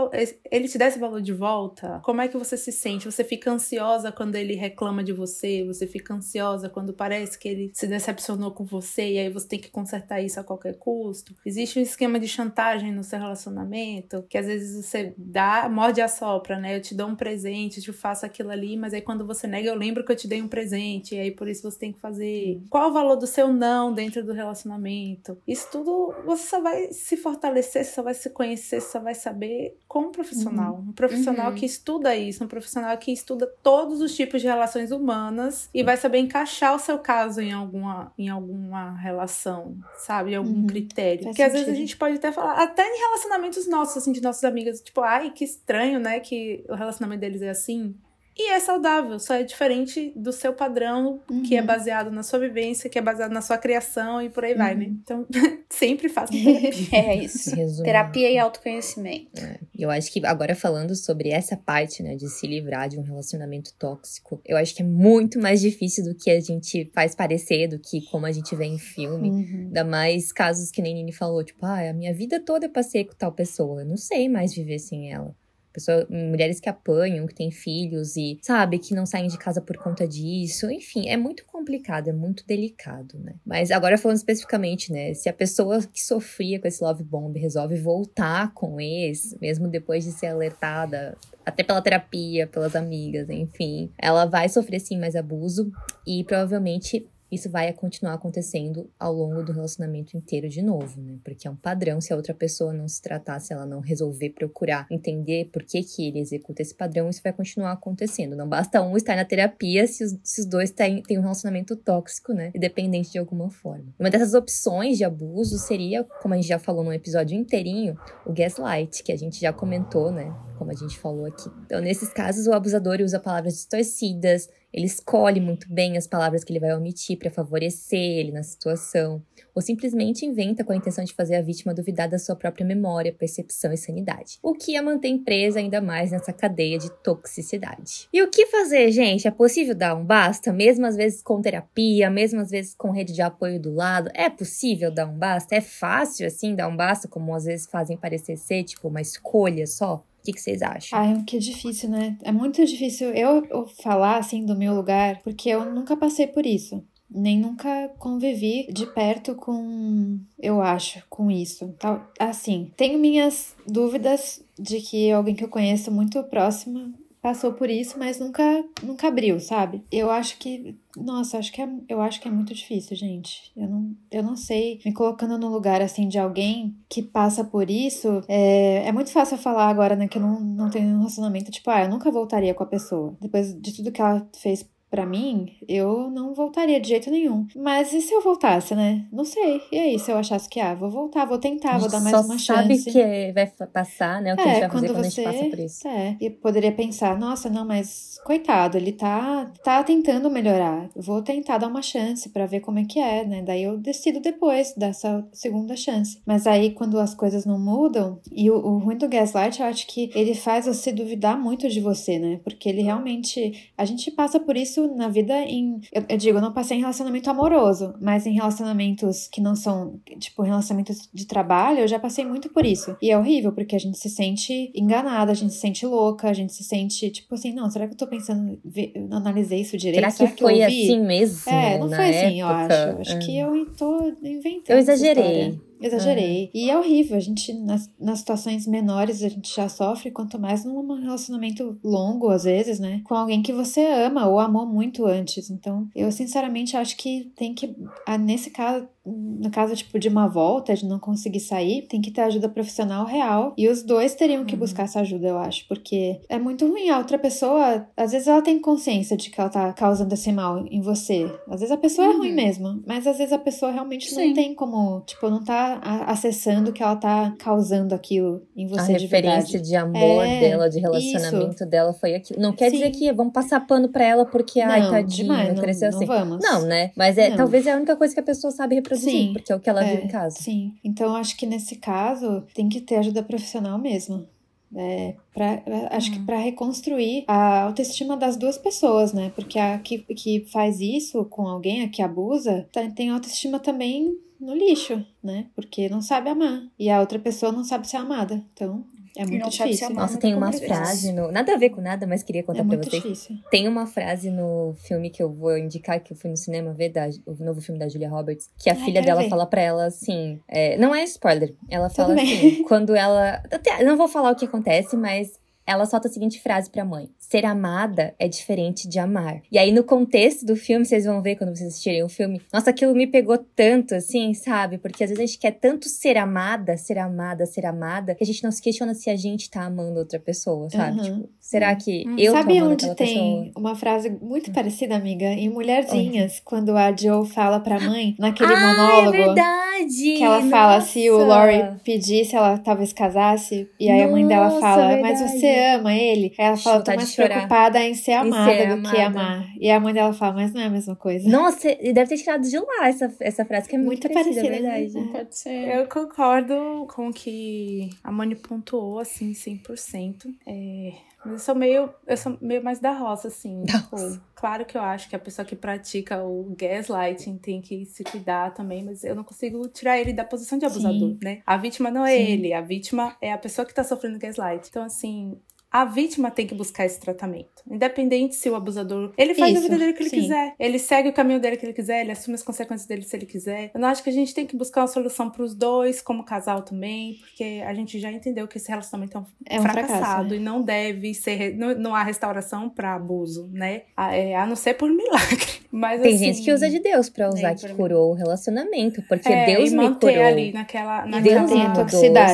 ele te dá esse valor de volta volta? Como é que você se sente? Você fica ansiosa quando ele reclama de você? Você fica ansiosa quando parece que ele se decepcionou com você e aí você tem que consertar isso a qualquer custo? Existe um esquema de chantagem no seu relacionamento que às vezes você dá, morde a sopra, né? Eu te dou um presente, eu te faço aquilo ali, mas aí quando você nega, eu lembro que eu te dei um presente e aí por isso você tem que fazer. Qual o valor do seu não dentro do relacionamento? Isso tudo você só vai se fortalecer, você só vai se conhecer, você só vai saber com um profissional. Uhum. Um profissional uhum que estuda isso, um profissional que estuda todos os tipos de relações humanas e vai saber encaixar o seu caso em alguma, em alguma relação, sabe? Em algum uhum. critério. Faz Porque sentido. às vezes a gente pode até falar, até em relacionamentos nossos, assim, de nossas amigas, tipo, ai, que estranho, né, que o relacionamento deles é assim. E é saudável, só é diferente do seu padrão, uhum. que é uhum. baseado na sua vivência, que é baseado na sua criação e por aí uhum. vai, né? Uhum. Então, sempre faça terapia. é isso. Resumindo. Terapia e autoconhecimento. É. Eu acho que agora falando sobre essa parte, né, de se livrar de um relacionamento tóxico, eu acho que é muito mais difícil do que a gente faz parecer, do que como a gente vê em filme. Uhum. Ainda mais casos que nem Nini falou, tipo, ah, a minha vida toda eu passei com tal pessoa, eu não sei mais viver sem ela. Pessoa, mulheres que apanham, que têm filhos e, sabe, que não saem de casa por conta disso. Enfim, é muito complicado, é muito delicado, né? Mas agora falando especificamente, né? Se a pessoa que sofria com esse love bomb resolve voltar com esse, mesmo depois de ser alertada até pela terapia, pelas amigas, enfim, ela vai sofrer sim mais abuso e provavelmente isso vai continuar acontecendo ao longo do relacionamento inteiro de novo, né? Porque é um padrão, se a outra pessoa não se tratar, se ela não resolver procurar entender por que, que ele executa esse padrão, isso vai continuar acontecendo. Não basta um estar na terapia se os, se os dois têm, têm um relacionamento tóxico, né? E dependente de alguma forma. Uma dessas opções de abuso seria, como a gente já falou num episódio inteirinho, o gaslight, que a gente já comentou, né? Como a gente falou aqui. Então, nesses casos, o abusador usa palavras distorcidas, ele escolhe muito bem as palavras que ele vai omitir para favorecer ele na situação, ou simplesmente inventa com a intenção de fazer a vítima duvidar da sua própria memória, percepção e sanidade, o que a mantém presa ainda mais nessa cadeia de toxicidade. E o que fazer, gente? É possível dar um basta, mesmo às vezes com terapia, mesmo às vezes com rede de apoio do lado? É possível dar um basta? É fácil assim dar um basta, como às vezes fazem parecer ser, tipo, uma escolha só? Que, que vocês acham? Ai, que difícil, né? É muito difícil eu, falar assim do meu lugar, porque eu nunca passei por isso nem nunca convivi de perto com, eu acho, com isso. Assim, tenho minhas dúvidas de que alguém que eu conheço muito próxima passou por isso, mas nunca, nunca abriu, sabe? Eu acho que, nossa, acho que é, eu acho que é muito difícil, gente. Eu não, eu não sei, me colocando no lugar assim de alguém que passa por isso, é, é muito fácil falar agora, né, que eu não, não tenho um relacionamento, tipo, ah, eu nunca voltaria com a pessoa. Depois de tudo que ela fez para mim, eu não voltaria de jeito nenhum. Mas e se eu voltasse, né? Não sei. E aí, se eu achasse que, ah, vou voltar, vou tentar, vou dar mais uma chance. sabe que vai passar, né? O que é, a gente vai fazer quando você, a gente passa por isso. É, e poderia pensar, nossa, não, mas coitado, ele tá, tá tentando melhorar. Vou tentar dar uma chance para ver como é que é, né? Daí eu decido depois dessa segunda chance. Mas aí, quando as coisas não mudam, e o, o ruim do gaslight, eu acho que ele faz você duvidar muito de você, né? Porque ele realmente... A gente passa por isso isso na vida em. Eu, eu, digo, eu não passei em relacionamento amoroso, mas em relacionamentos que não são, tipo, relacionamentos de trabalho, eu já passei muito por isso. E é horrível, porque a gente se sente enganada, a gente se sente louca, a gente se sente, tipo assim, não, será que eu tô pensando, eu analisei isso direito? Será que, será que foi assim mesmo? É, não foi assim, eu acho. Acho que eu tô inventando. Eu exagerei. Exagerei. Uhum. E é horrível. A gente, nas, nas situações menores, a gente já sofre, quanto mais num relacionamento longo, às vezes, né? Com alguém que você ama ou amou muito antes. Então, eu sinceramente acho que tem que, nesse caso, no caso, tipo, de uma volta, de não conseguir sair, tem que ter ajuda profissional real. E os dois teriam que uhum. buscar essa ajuda, eu acho. Porque é muito ruim. A outra pessoa, às vezes ela tem consciência de que ela tá causando esse mal em você. Às vezes a pessoa uhum. é ruim uhum. mesmo. Mas às vezes a pessoa realmente Sim. não tem como, tipo, não tá acessando que ela tá causando aquilo em você. A de referência verdade. de amor é, dela, de relacionamento isso. dela foi aquilo. Não quer Sim. dizer que vamos passar pano pra ela porque, não, ai, tadinha, demais, cresceu não, assim. Não vamos. Não, né? Mas é, talvez é a única coisa que a pessoa sabe Sim. porque é o que ela é, viu em casa. Sim. Então, acho que nesse caso tem que ter ajuda profissional mesmo. É, pra, acho que uhum. para reconstruir a autoestima das duas pessoas, né? Porque a que, que faz isso com alguém, a que abusa, tá, tem autoestima também no lixo, né? Porque não sabe amar. E a outra pessoa não sabe ser amada. Então, é muito difícil. Nossa, tem uma frase no. Nada a ver com nada, mas queria contar é pra vocês. Difícil. Tem uma frase no filme que eu vou indicar, que eu fui no cinema ver, da, o novo filme da Julia Roberts, que a Ai, filha dela ver. fala pra ela assim. É, não é spoiler. Ela fala assim, quando ela. Não vou falar o que acontece, mas ela solta a seguinte frase pra mãe: Ser amada é diferente de amar. E aí, no contexto do filme, vocês vão ver quando vocês assistirem o filme. Nossa, aquilo me pegou tanto, assim, sabe? Porque às vezes a gente quer tanto ser amada, ser amada, ser amada, que a gente não se questiona se a gente tá amando outra pessoa, sabe? Uhum. Tipo, será que uhum. eu Sabe onde tem pessoa? uma frase muito parecida, amiga? Em Mulherzinhas, onde? quando a Joe fala pra mãe, naquele ah, monólogo. É verdade! Que ela fala se o Laurie pedisse, ela talvez casasse. E aí Nossa, a mãe dela fala, verdade. mas você ama ele? Aí ela fala, tô mais preocupada em ser amada ser do amada. que amar. E a mãe dela fala, mas não é a mesma coisa. Nossa, e deve ter tirado de lá essa, essa frase, que é muito, muito parecida, parecida, é verdade. Né? Pode ser. Eu concordo com o que a Mani pontuou, assim, 100%. É, mas eu sou meio, eu sou meio mais da roça, assim. Tipo, claro que eu acho que a pessoa que pratica o gaslighting tem que se cuidar também, mas eu não consigo tirar ele da posição de abusador, Sim. né? A vítima não é Sim. ele, a vítima é a pessoa que tá sofrendo gaslight. Então, assim, a vítima tem que buscar esse tratamento. Independente se o abusador. Ele faz Isso, a vida dele que ele sim. quiser. Ele segue o caminho dele que ele quiser, ele assume as consequências dele se ele quiser. Eu não acho que a gente tem que buscar uma solução pros dois, como casal também, porque a gente já entendeu que esse relacionamento é um, É um fracassado fracasso, né? e não deve ser. Não, não há restauração pra abuso, né? A, é, a não ser por milagre. Mas Tem assim, gente que usa de Deus pra usar que pra mim. curou o relacionamento, porque é, Deus e me manter curou. ali naquela. Naquela Deus me mudou.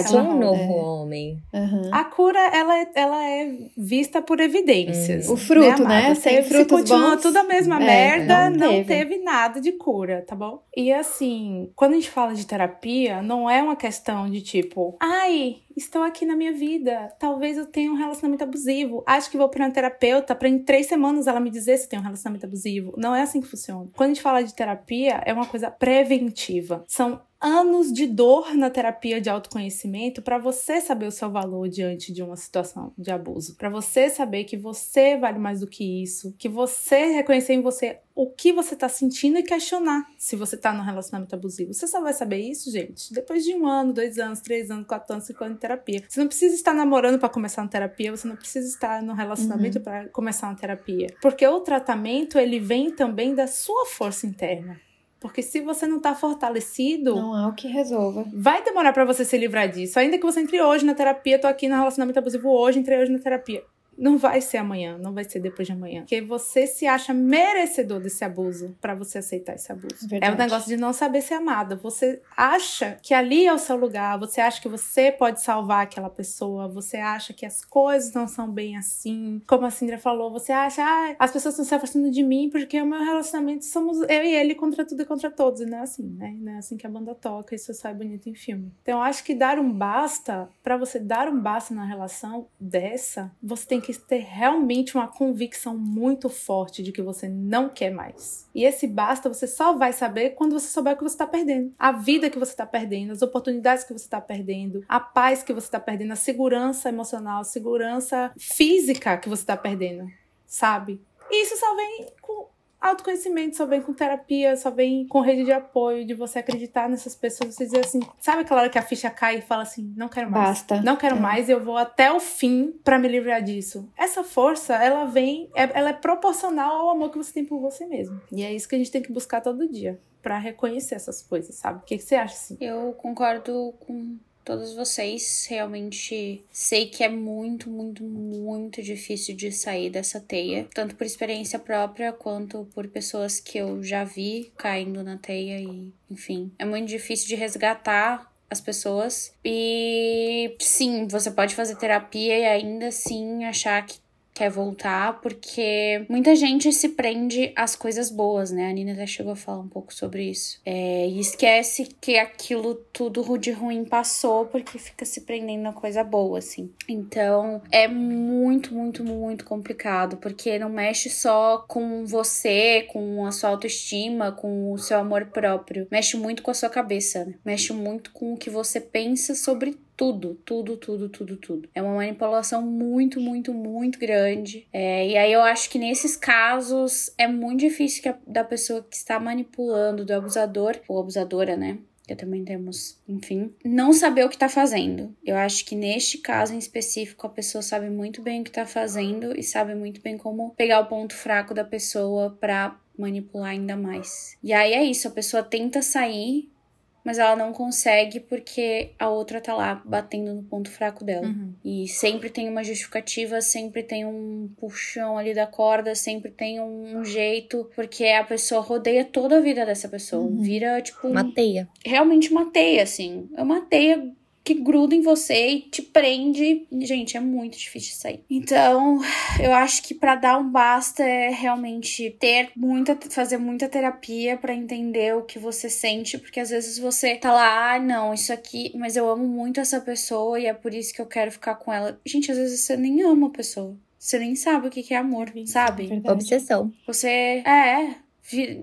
sou um novo É. homem. Aham. A cura, ela é, ela é vista por evidências. O fruto, né? Se, Sem se frutos continua bons, tudo a mesma é, merda, não não, teve. teve. nada de cura, tá bom? E assim, quando a gente fala de terapia, não é uma questão de tipo, ai, estou aqui na minha vida, talvez eu tenha um relacionamento abusivo, acho que vou para uma terapeuta pra em três semanas ela me dizer se tem um relacionamento abusivo. Não é assim que funciona. Quando a gente fala de terapia, é uma coisa preventiva. São anos de dor na terapia de autoconhecimento para você saber o seu valor diante de uma situação de abuso, para você saber que você vale mais do que isso, que você reconhecer em você o que você tá sentindo e questionar se você tá num relacionamento abusivo. Você só vai saber isso, gente, depois de um ano, dois anos, três anos, quatro anos, cinco anos de terapia. Você não precisa estar namorando para começar uma terapia, você não precisa estar num relacionamento para começar uma terapia, porque o tratamento ele vem também da sua força interna. Porque se você não tá fortalecido, Não há o que resolva. vai demorar pra você se livrar disso. Ainda que você entre hoje na terapia, tô aqui no relacionamento abusivo hoje, entrei hoje na terapia. Não vai ser amanhã, não vai ser depois de amanhã. Porque você se acha merecedor desse abuso pra você aceitar esse abuso. É Verdade. o negócio de não saber ser amada. Você acha que ali é o seu lugar, você acha que você pode salvar aquela pessoa, você acha que as coisas não são bem assim. Como a Cindra falou, você acha, ah, as pessoas estão se afastando de mim porque o meu relacionamento somos eu e ele contra tudo e contra todos. E não é assim, né? Não é assim que a banda toca, isso sai bonito em filme. Então eu acho que dar um basta, pra você dar um basta na relação dessa, você tem que ter realmente uma convicção muito forte de que você não quer mais. E esse basta você só vai saber quando você souber o que você tá perdendo. A vida que você tá perdendo, as oportunidades que você tá perdendo, a paz que você tá perdendo, a segurança emocional, a segurança física que você tá perdendo, sabe? E isso só vem com autoconhecimento, só vem com terapia, só vem com rede de apoio, de você acreditar nessas pessoas, você dizer assim, sabe aquela hora que a ficha cai e fala assim, não quero mais. Basta. Não quero É. mais, eu vou até o fim pra me livrar disso. Essa força, ela vem, é- ela é proporcional ao amor que você tem por você mesmo. E é isso que a gente tem que buscar todo dia, Pra reconhecer essas coisas, sabe? O que, que você acha assim? Eu concordo com todos vocês. Realmente sei que é muito, muito, muito difícil de sair dessa teia, tanto por experiência própria quanto por pessoas que eu já vi caindo na teia e, enfim, é muito difícil de resgatar as pessoas. E sim, você pode fazer terapia e ainda assim achar que quer voltar, porque muita gente se prende às coisas boas, né? A Nina até chegou a falar um pouco sobre isso. É, e esquece que aquilo tudo de ruim passou, porque fica se prendendo a coisa boa, assim. Então, é muito, muito, muito complicado, porque não mexe só com você, com a sua autoestima, com o seu amor próprio. Mexe muito com a sua cabeça, né? Mexe muito com o que você pensa sobre tudo, tudo, tudo, tudo, tudo. É uma manipulação muito, muito, muito grande. É, e aí eu acho que nesses casos é muito difícil que a, da pessoa que está manipulando, do abusador, ou abusadora, né? Que também temos, enfim, não saber o que tá fazendo. Eu acho que neste caso em específico, a pessoa sabe muito bem o que tá fazendo e sabe muito bem como pegar o ponto fraco da pessoa pra manipular ainda mais. E aí é isso, a pessoa tenta sair mas ela não consegue porque a outra tá lá batendo no ponto fraco dela. Uhum. E sempre tem uma justificativa, sempre tem um puxão ali da corda, sempre tem um jeito, porque a pessoa rodeia toda a vida dessa pessoa. Uhum. Vira, tipo, um- Uma teia. realmente uma teia, assim. É uma teia que gruda em você e te prende. Gente, é muito difícil sair. Então, eu acho que pra dar um basta é realmente ter muita, fazer muita terapia pra entender o que você sente, porque às vezes você tá lá, ah, não, isso aqui, mas eu amo muito essa pessoa e é por isso que eu quero ficar com ela. Gente, às vezes você nem ama a pessoa. Você nem sabe o que que é amor, sabe? Verdade. Obsessão. Você é, vi-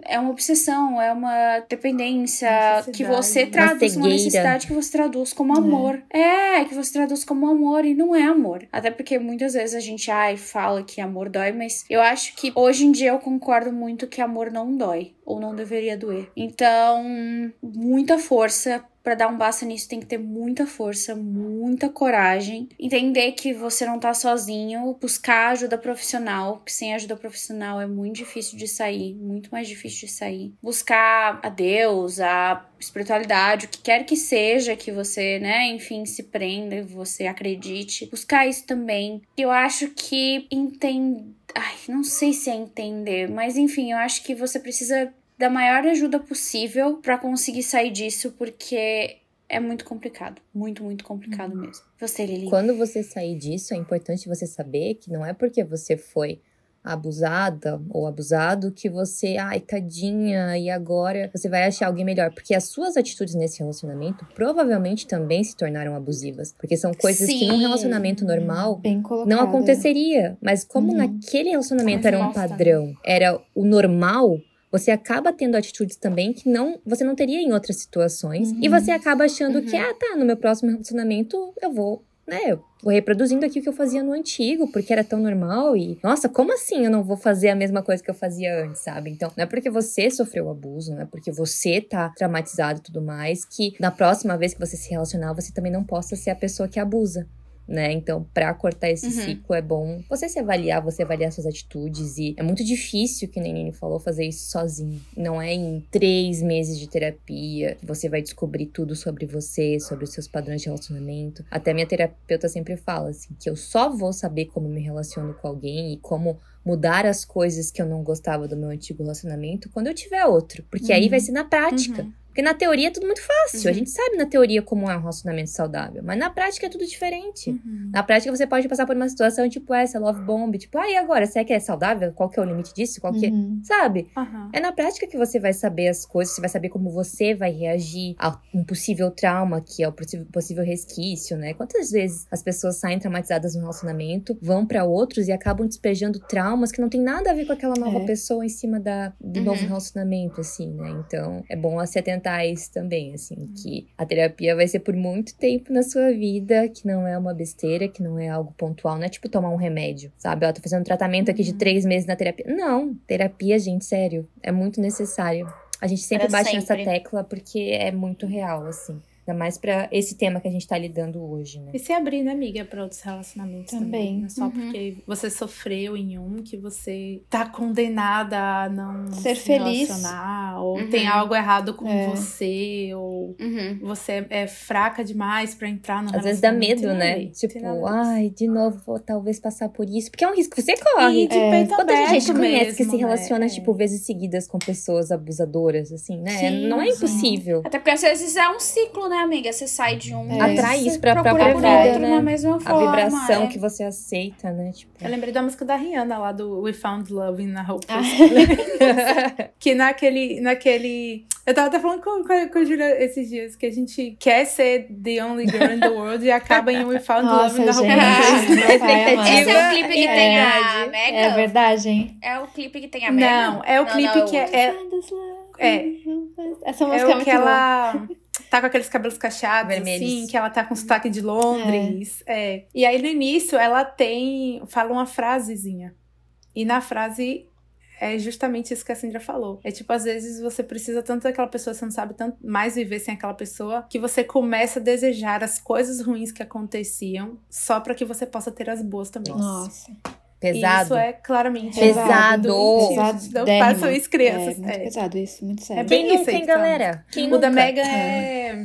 é uma obsessão, é uma dependência que você Uma traduz, uma necessidade que você traduz como amor. É, que você traduz como amor e não é amor. Até porque muitas vezes a gente ai, fala que amor dói, mas eu acho que hoje em dia eu concordo muito que amor não dói ou não deveria doer. Então, muita força para dar um basta nisso tem que ter muita força, muita coragem, entender que você não tá sozinho, buscar ajuda profissional, porque sem ajuda profissional é muito difícil de sair, muito mais difícil de sair. Buscar a Deus, a espiritualidade, o que quer que seja que você, né, enfim, se prenda, você acredite. Buscar isso também. Eu acho que entender Ai, não sei se é entender, mas enfim, eu acho que você precisa da maior ajuda possível para conseguir sair disso, porque é muito complicado. Muito, muito complicado uhum. mesmo. Você, Lili. Quando você sair disso, é importante você saber que não é porque você foi abusada ou abusado que você, ai, tadinha, e agora você vai achar alguém melhor. Porque as suas atitudes nesse relacionamento provavelmente também se tornaram abusivas. Porque são coisas Sim. que num relacionamento normal não aconteceria. Mas como uhum. naquele relacionamento era um padrão, era o normal, você acaba tendo atitudes também que não você não teria em outras situações. Uhum. E você acaba achando uhum. que, ah, tá, no meu próximo relacionamento eu vou, né, eu vou reproduzindo aqui o que eu fazia no antigo, porque era tão normal e, nossa, como assim eu não vou fazer a mesma coisa que eu fazia antes, sabe? Então, não é porque você sofreu abuso, não é porque você tá traumatizado e tudo mais, que na próxima vez que você se relacionar, você também não possa ser a pessoa que abusa né? Então, para cortar esse uhum. ciclo é bom você se avaliar, você avaliar suas atitudes e é muito difícil, que nem Nini falou, fazer isso sozinho. Não é em três meses de terapia que você vai descobrir tudo sobre você, sobre os seus padrões de relacionamento. Até minha terapeuta sempre fala assim que eu só vou saber como me relaciono com alguém e como mudar as coisas que eu não gostava do meu antigo relacionamento quando eu tiver outro, porque uhum. aí vai ser na prática. Uhum. Porque na teoria é tudo muito fácil. Uhum. A gente sabe na teoria como é um relacionamento saudável. Mas na prática é tudo diferente. Uhum. Na prática você pode passar por uma situação tipo essa, love bomb. Tipo, ah, e agora? Será que é saudável? Qual que é o limite disso? Qual que é? Uhum. Sabe? É na prática que você vai saber as coisas. Você vai saber como você vai reagir a um possível trauma, que é o possível resquício, né? Quantas vezes as pessoas saem traumatizadas no relacionamento, vão para outros e acabam despejando traumas que não tem nada a ver com aquela nova é. pessoa em cima da, do novo uhum. relacionamento, assim, né? Então, é bom se atentar também, assim, uhum. que a terapia vai ser por muito tempo na sua vida, que não é uma besteira, que não é algo pontual, não é tipo tomar um remédio, sabe? Ó, tô fazendo um tratamento aqui de uhum. três meses na terapia. Não, terapia, gente, sério, é muito necessário. A gente sempre Para bate sempre. nessa tecla porque é muito real, assim. Ainda mais para esse tema que a gente tá lidando hoje, né? E se abrir, né, amiga, para outros relacionamentos também. também. Não é só uhum. porque você sofreu em um que você tá condenada a não ser se feliz. relacionar, ou uhum. tem algo errado com é. você, ou uhum. você é fraca demais para entrar no Às vezes dá medo, né? Tipo, ai, de novo vou talvez passar por isso. Porque é um risco que você corre. E de é. peito Quanta gente conhece mesmo, que se relaciona, né? tipo, vezes seguidas com pessoas abusadoras, assim, né? Sim, não é impossível. Até porque às vezes é um ciclo, né? Amiga? Você sai de um. É. Atrai isso pra própria vida, né? Na mesma forma, a vibração é. que você aceita, né? Tipo... Eu lembrei da música da Rihanna lá do We Found Love in a Ah. que naquele, naquele. Eu tava até falando com, com, com a Julia esses dias que a gente quer ser the only girl in the world e acaba em We Found Nossa, Love in a Hope. Esse é o clipe que é, tem a Megan? É verdade, hein? É o clipe que tem a Megan? Não, é o não, clipe não, que é, é. É. Essa música é, é o que ela tá com aqueles cabelos cacheados, Vermelhos. assim, que ela tá com sotaque de Londres. É. é. E aí no início ela tem. fala uma frasezinha. E na frase é justamente isso que a Sandra falou. É tipo, às vezes você precisa tanto daquela pessoa, você não sabe tanto mais viver sem aquela pessoa, que você começa a desejar as coisas ruins que aconteciam só para que você possa ter as boas também. Nossa. Pesado. Isso é claramente pesado. Pesado. Não façam isso, crianças. É, muito é. pesado isso, muito sério. É bem Quem nunca, hein, galera? Quem o nunca? da Mega é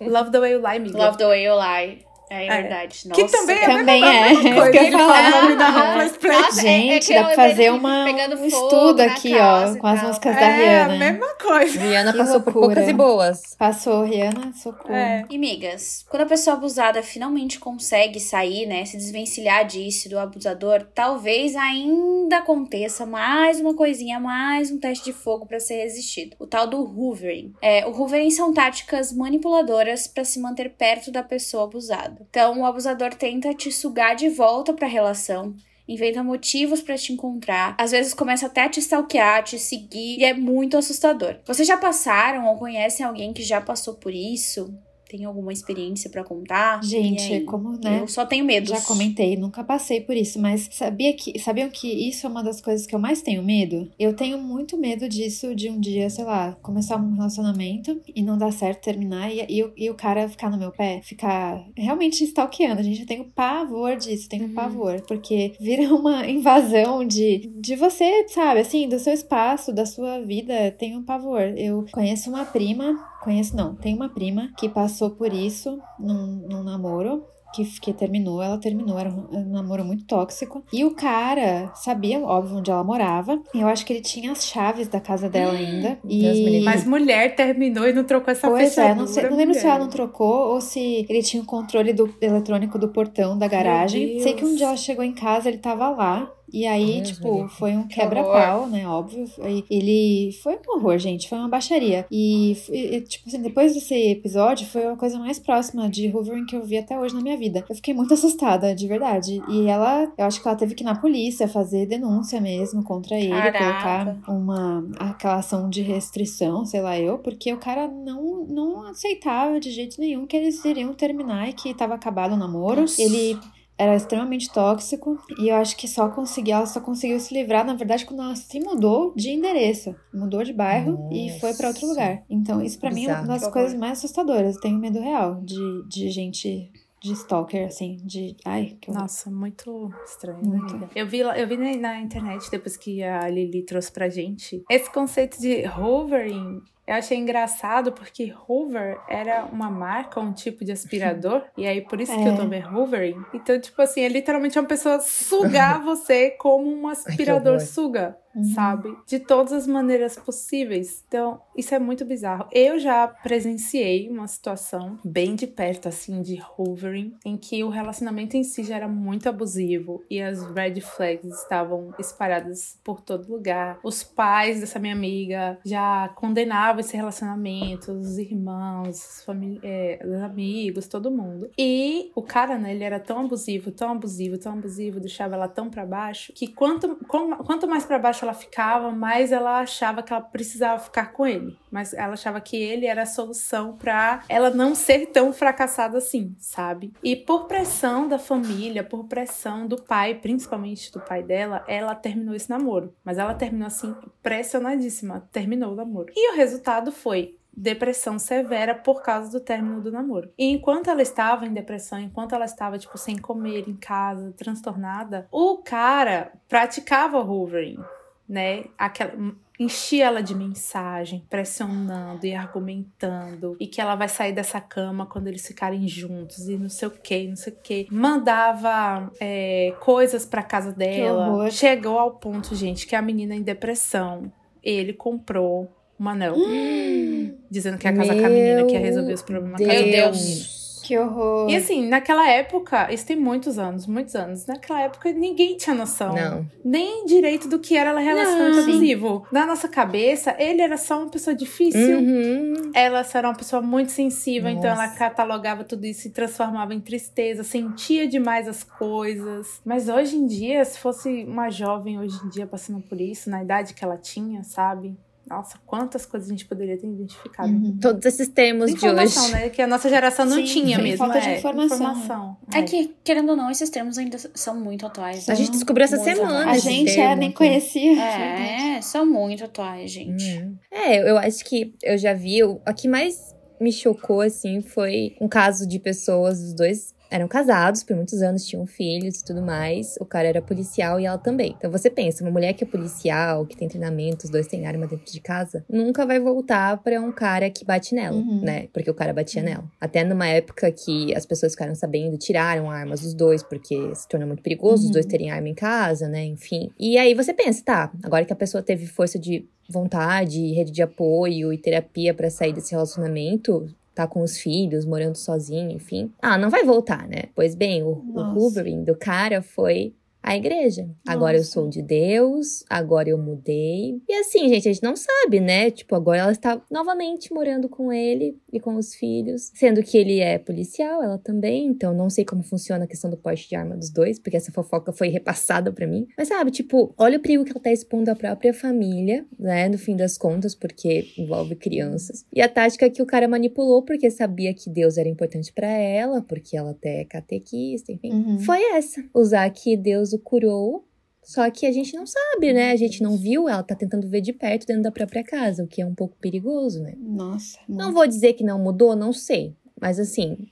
Love the Way You Lie, amiga. Love the Way You Lie. É, é verdade. Nossa, que também é também é. Coisa. Que ele fala o nome da Hopeless Nossa, Gente, é, dá pra fazer uma, um estudo aqui, ó, com as músicas da Rihanna. É a mesma coisa. Rihanna que passou loucura. por poucas e boas. Passou, Rihanna, socorro. É. E migas, quando a pessoa abusada finalmente consegue sair, né, se desvencilhar disso, do abusador, talvez ainda aconteça mais uma coisinha, mais um teste de fogo para ser resistido. O tal do hoovering. É, o hoovering são táticas manipuladoras para se manter perto da pessoa abusada. Então, o abusador tenta te sugar de volta para a relação, inventa motivos para te encontrar, às vezes começa até a te stalkear, te seguir, e é muito assustador. Vocês já passaram ou conhecem alguém que já passou por isso? Tem alguma experiência para contar? Gente, como, né? Eu só tenho medo. Já comentei, nunca passei por isso, mas sabia que, sabiam que isso é uma das coisas que eu mais tenho medo? Eu tenho muito medo disso de um dia, sei lá, começar um relacionamento e não dar certo, terminar e, e, e o cara ficar no meu pé, ficar realmente stalkeando. A gente, eu tenho pavor disso, tenho uhum. pavor, porque vira uma invasão de, de você, sabe, assim, do seu espaço, da sua vida. Tenho pavor. Eu conheço uma prima Conheço, não. Tem uma prima que passou por isso num, num namoro. Que, que, terminou, ela terminou, era um, namoro muito tóxico. E o cara sabia, óbvio, onde ela morava. E eu acho que ele tinha as chaves da casa dela ainda. E... Mas mulher terminou e não trocou essa pois fechadura. É, não, sei, não lembro se ela não trocou ou se ele tinha o controle do eletrônico do portão da garagem. Sei que um dia ela chegou em casa, ele tava lá. E aí, tipo, foi um quebra-pau, né? Óbvio. Ele foi um horror, gente. Foi uma baixaria. E, e, tipo assim, depois desse episódio, foi a coisa mais próxima de Hoovering que eu vi até hoje na minha vida. Eu fiquei muito assustada, de verdade. E ela, eu acho que ela teve que ir na polícia fazer denúncia mesmo contra ele, Caraca. colocar uma aquela ação de restrição, sei lá eu, porque o cara não, não aceitava de jeito nenhum que eles iriam terminar e que tava acabado o namoro. Nossa. Ele era extremamente tóxico e eu acho que só conseguiu, ela só conseguiu se livrar, na verdade, quando ela se mudou de endereço, mudou de bairro Nossa. e foi para outro lugar. Então, isso para mim é uma das coisas mais assustadoras. Eu tenho medo real de, de gente de stalker, assim, de. Ai, que Nossa, muito estranho. Muito. Eu vi, eu vi na, na, internet, depois que a Lili trouxe pra gente, esse conceito de hovering eu achei engraçado porque Hoover era uma marca, um tipo de aspirador. e aí, por isso é. que eu tomei Hoovering. Então, tipo assim, é literalmente uma pessoa sugar você como um aspirador Ai, suga uhum. sabe? De todas as maneiras possíveis. Então, isso é muito bizarro. Eu já presenciei uma situação bem de perto, assim, de hoovering, em que o relacionamento em si já era muito abusivo e as red flags estavam espalhadas por todo lugar. Os pais dessa minha amiga já condenavam esse relacionamento, os irmãos, é, os amigos, todo mundo. E o cara, né, ele era tão abusivo, tão abusivo, tão abusivo, deixava ela tão para baixo, que quanto, quanto mais para baixo ela ficava, mais ela achava que ela precisava ficar com ele. Mas ela achava que ele era a solução para ela não ser tão fracassada assim, sabe? E por pressão da família, por pressão do pai, principalmente do pai dela, ela terminou esse namoro. Mas ela terminou assim, pressionadíssima. Terminou o namoro. E o resultado foi depressão severa por causa do término do namoro. E enquanto ela estava em depressão, enquanto ela estava tipo sem comer em casa, transtornada, o cara praticava hoovering né? Aquela, enchia ela de mensagem, pressionando e argumentando, e que ela vai sair dessa cama quando eles ficarem juntos, e não sei o que, não sei o que. Mandava é, coisas pra casa dela. Chegou ao ponto, gente, que a menina em depressão, ele comprou um anel. dizendo que ia casar com a menina, que ia resolver os problemas. Meu Deus. Que horror. E assim, naquela época, isso tem muitos anos, muitos anos. Naquela época, ninguém tinha noção. Não. Nem direito do que era relacionamento abusivo. Na nossa cabeça, ele era só uma pessoa difícil. Uhum. Ela era uma pessoa muito sensível, nossa. então ela catalogava tudo isso e transformava em tristeza, sentia demais as coisas. Mas hoje em dia, se fosse uma jovem hoje em dia passando por isso, na idade que ela tinha, sabe? Nossa, quantas coisas a gente poderia ter identificado. Uhum. Todos esses termos de hoje. né? Que a nossa geração não Sim, tinha mesmo. Falta de é, informação. informação. É. é. que, querendo ou não, esses termos ainda são muito atuais. A gente descobriu essa semana. A gente é, nem conhecia. É, são muito atuais, gente. Uhum. É, eu acho que eu já vi. O que mais me chocou, assim, foi um caso de pessoas, os dois eram casados por muitos anos, tinham filhos e tudo mais. O cara era policial e ela também. Então você pensa, uma mulher que é policial, que tem treinamento, os dois têm arma dentro de casa, nunca vai voltar para um cara que bate nela, uhum. né? Porque o cara batia uhum. nela. Até numa época que as pessoas ficaram sabendo, tiraram armas dos dois, porque se torna muito perigoso uhum. os dois uhum. terem arma em casa, né? Enfim. E aí você pensa, tá, agora que a pessoa teve força de vontade, rede de apoio e terapia para sair desse relacionamento, tá com os filhos, morando sozinho, enfim. Ah, não vai voltar, né? Pois bem, o, o hoovering do cara foi a igreja. Agora eu sou de Deus, agora eu mudei. E assim, gente, a gente não sabe, né? Tipo, agora ela está novamente morando com ele e com os filhos, sendo que ele é policial, ela também, então não sei como funciona a questão do porte de arma dos dois, porque essa fofoca foi repassada para mim. Mas sabe, tipo, olha o perigo que ela tá expondo à própria família, né, no fim das contas, porque envolve crianças. E a tática que o cara manipulou porque sabia que Deus era importante para ela, porque ela até é catequista, enfim. Uhum. Foi essa, usar que Deus o curou só que a gente não sabe, né? A gente não viu, ela tá tentando ver de perto dentro da própria casa, o que é um pouco perigoso, né? Nossa. Não vou dizer que não mudou, não sei. Mas assim,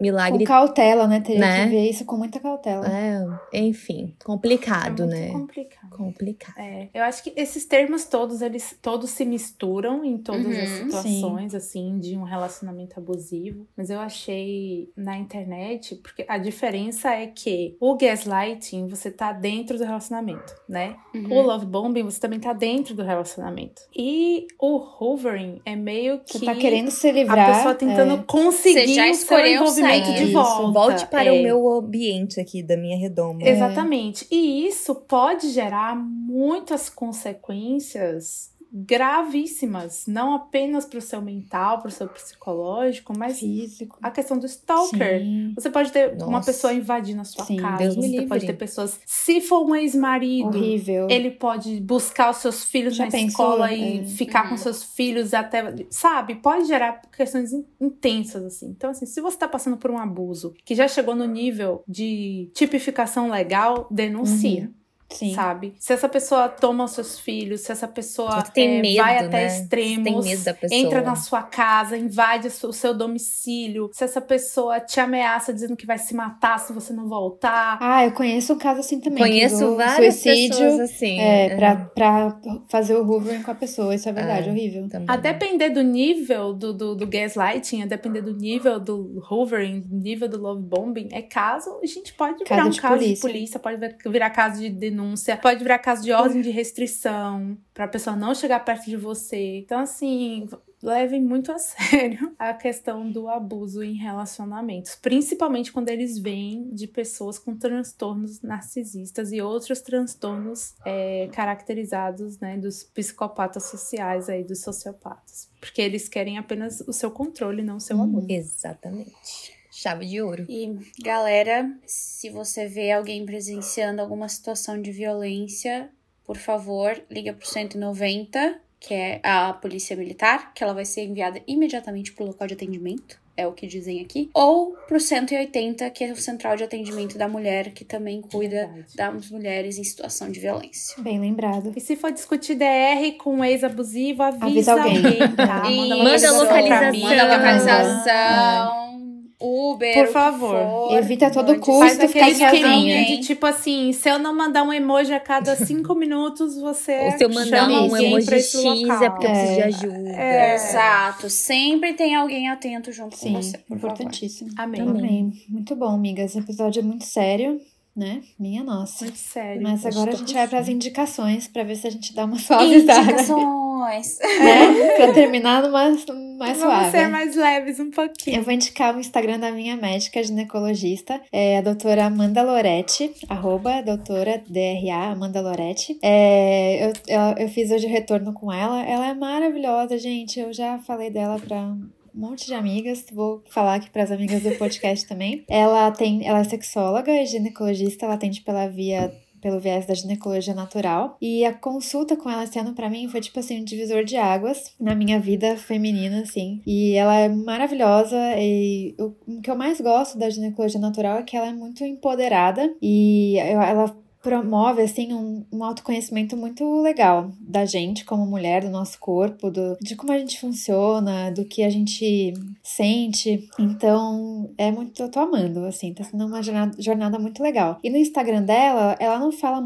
milagre. Com cautela, né? Teria né? que ver isso com muita cautela. É, enfim, complicado, é né? Complicado. Complicado. É, eu acho que esses termos todos, eles todos se misturam em todas uhum, as situações, sim. assim, de um relacionamento abusivo. Mas eu achei na internet, porque a diferença é que o gaslighting, você tá dentro do relacionamento, né? Uhum. O love bombing, você também tá dentro do relacionamento. E o hovering é meio que. Você tá querendo se livrar. A pessoa tentando é. conseguir você já escolheu o seu envolvimento é, de volta. Volte para é. o meu ambiente aqui, da minha redoma. Exatamente. E isso pode gerar muitas consequências gravíssimas, não apenas para o seu mental, para o seu psicológico, mas físico. A questão do stalker. Sim. Você pode ter Nossa. uma pessoa invadindo a sua Sim, casa, Deus você pode ter pessoas. Se for um ex-marido, ele pode buscar os seus filhos Já na pensou? escola e é. ficar com uhum. seus filhos até, sabe? Pode gerar questões intensas assim. Então assim, se você está passando por um abuso que já chegou no nível de tipificação legal, denuncia. Uhum. Sim. sabe? Se essa pessoa toma os seus filhos, se essa pessoa é, medo, vai até né? extremos, entra na sua casa, invade o seu domicílio, se essa pessoa te ameaça dizendo que vai se matar se você não voltar. Ah, eu conheço um caso assim também. Conheço várias suicídio, pessoas assim. É, pra, pra fazer o hoovering com a pessoa, isso é verdade, é, horrível. Também. A depender do nível do, do, do gaslighting, a depender do nível do hoovering, do nível do love bombing, é caso, a gente pode virar um caso polícia. de polícia, pode virar caso de denúncia denúncia, pode virar caso de ordem de restrição, para a pessoa não chegar perto de você. Então, assim, levem muito a sério a questão do abuso em relacionamentos, principalmente quando eles vêm de pessoas com transtornos narcisistas e outros transtornos é, caracterizados né, dos psicopatas sociais aí, dos sociopatas. Porque eles querem apenas o seu controle, não o seu amor. Exatamente. Chave de ouro. E, galera, se você vê alguém presenciando alguma situação de violência, por favor, liga pro 190, que é a polícia militar, que ela vai ser enviada imediatamente pro local de atendimento. É o que dizem aqui. Ou pro 180, que é o central de atendimento da mulher, que também cuida Verdade. das mulheres em situação de violência. Bem lembrado. E se for discutir DR com um ex-abusivo, avisa, avisa alguém. alguém tá? Manda, manda localização. Manda localização. Uber. Por favor. For, Evita a todo custo faz ficar sozinha. de tipo assim, se eu não mandar um emoji a cada cinco minutos, você. Ou se eu mandar um emoji X é porque eu preciso de ajuda. É. Exato. Sempre tem alguém atento junto Sim, com você. Por importantíssimo. Amém. Amém. Muito bom, amigas. Esse episódio é muito sério né? Minha nossa. Muito sério. Mas agora a gente vai para as indicações para ver se a gente dá uma suavizada. Indicações. Né? para terminar numa mais Vamos suave. ser mais leves um pouquinho. Eu vou indicar o Instagram da minha médica ginecologista, é a doutora Amanda Loretti, arroba doutora DRA Amanda Loretti. É, eu, eu, eu fiz hoje o retorno com ela. Ela é maravilhosa, gente. Eu já falei dela para um monte de amigas, vou falar aqui para as amigas do podcast também. Ela tem, ela é sexóloga e ginecologista, ela atende pela via pelo viés da ginecologia natural. E a consulta com ela esse ano para mim foi tipo assim um divisor de águas na minha vida feminina, assim. E ela é maravilhosa e o, o que eu mais gosto da ginecologia natural é que ela é muito empoderada e ela promove assim um, um autoconhecimento muito legal da gente como mulher, do nosso corpo, do, de como a gente funciona, do que a gente sente. Então, é muito, eu tô amando, assim, tá sendo uma jornada, jornada muito legal. E no Instagram dela, ela não fala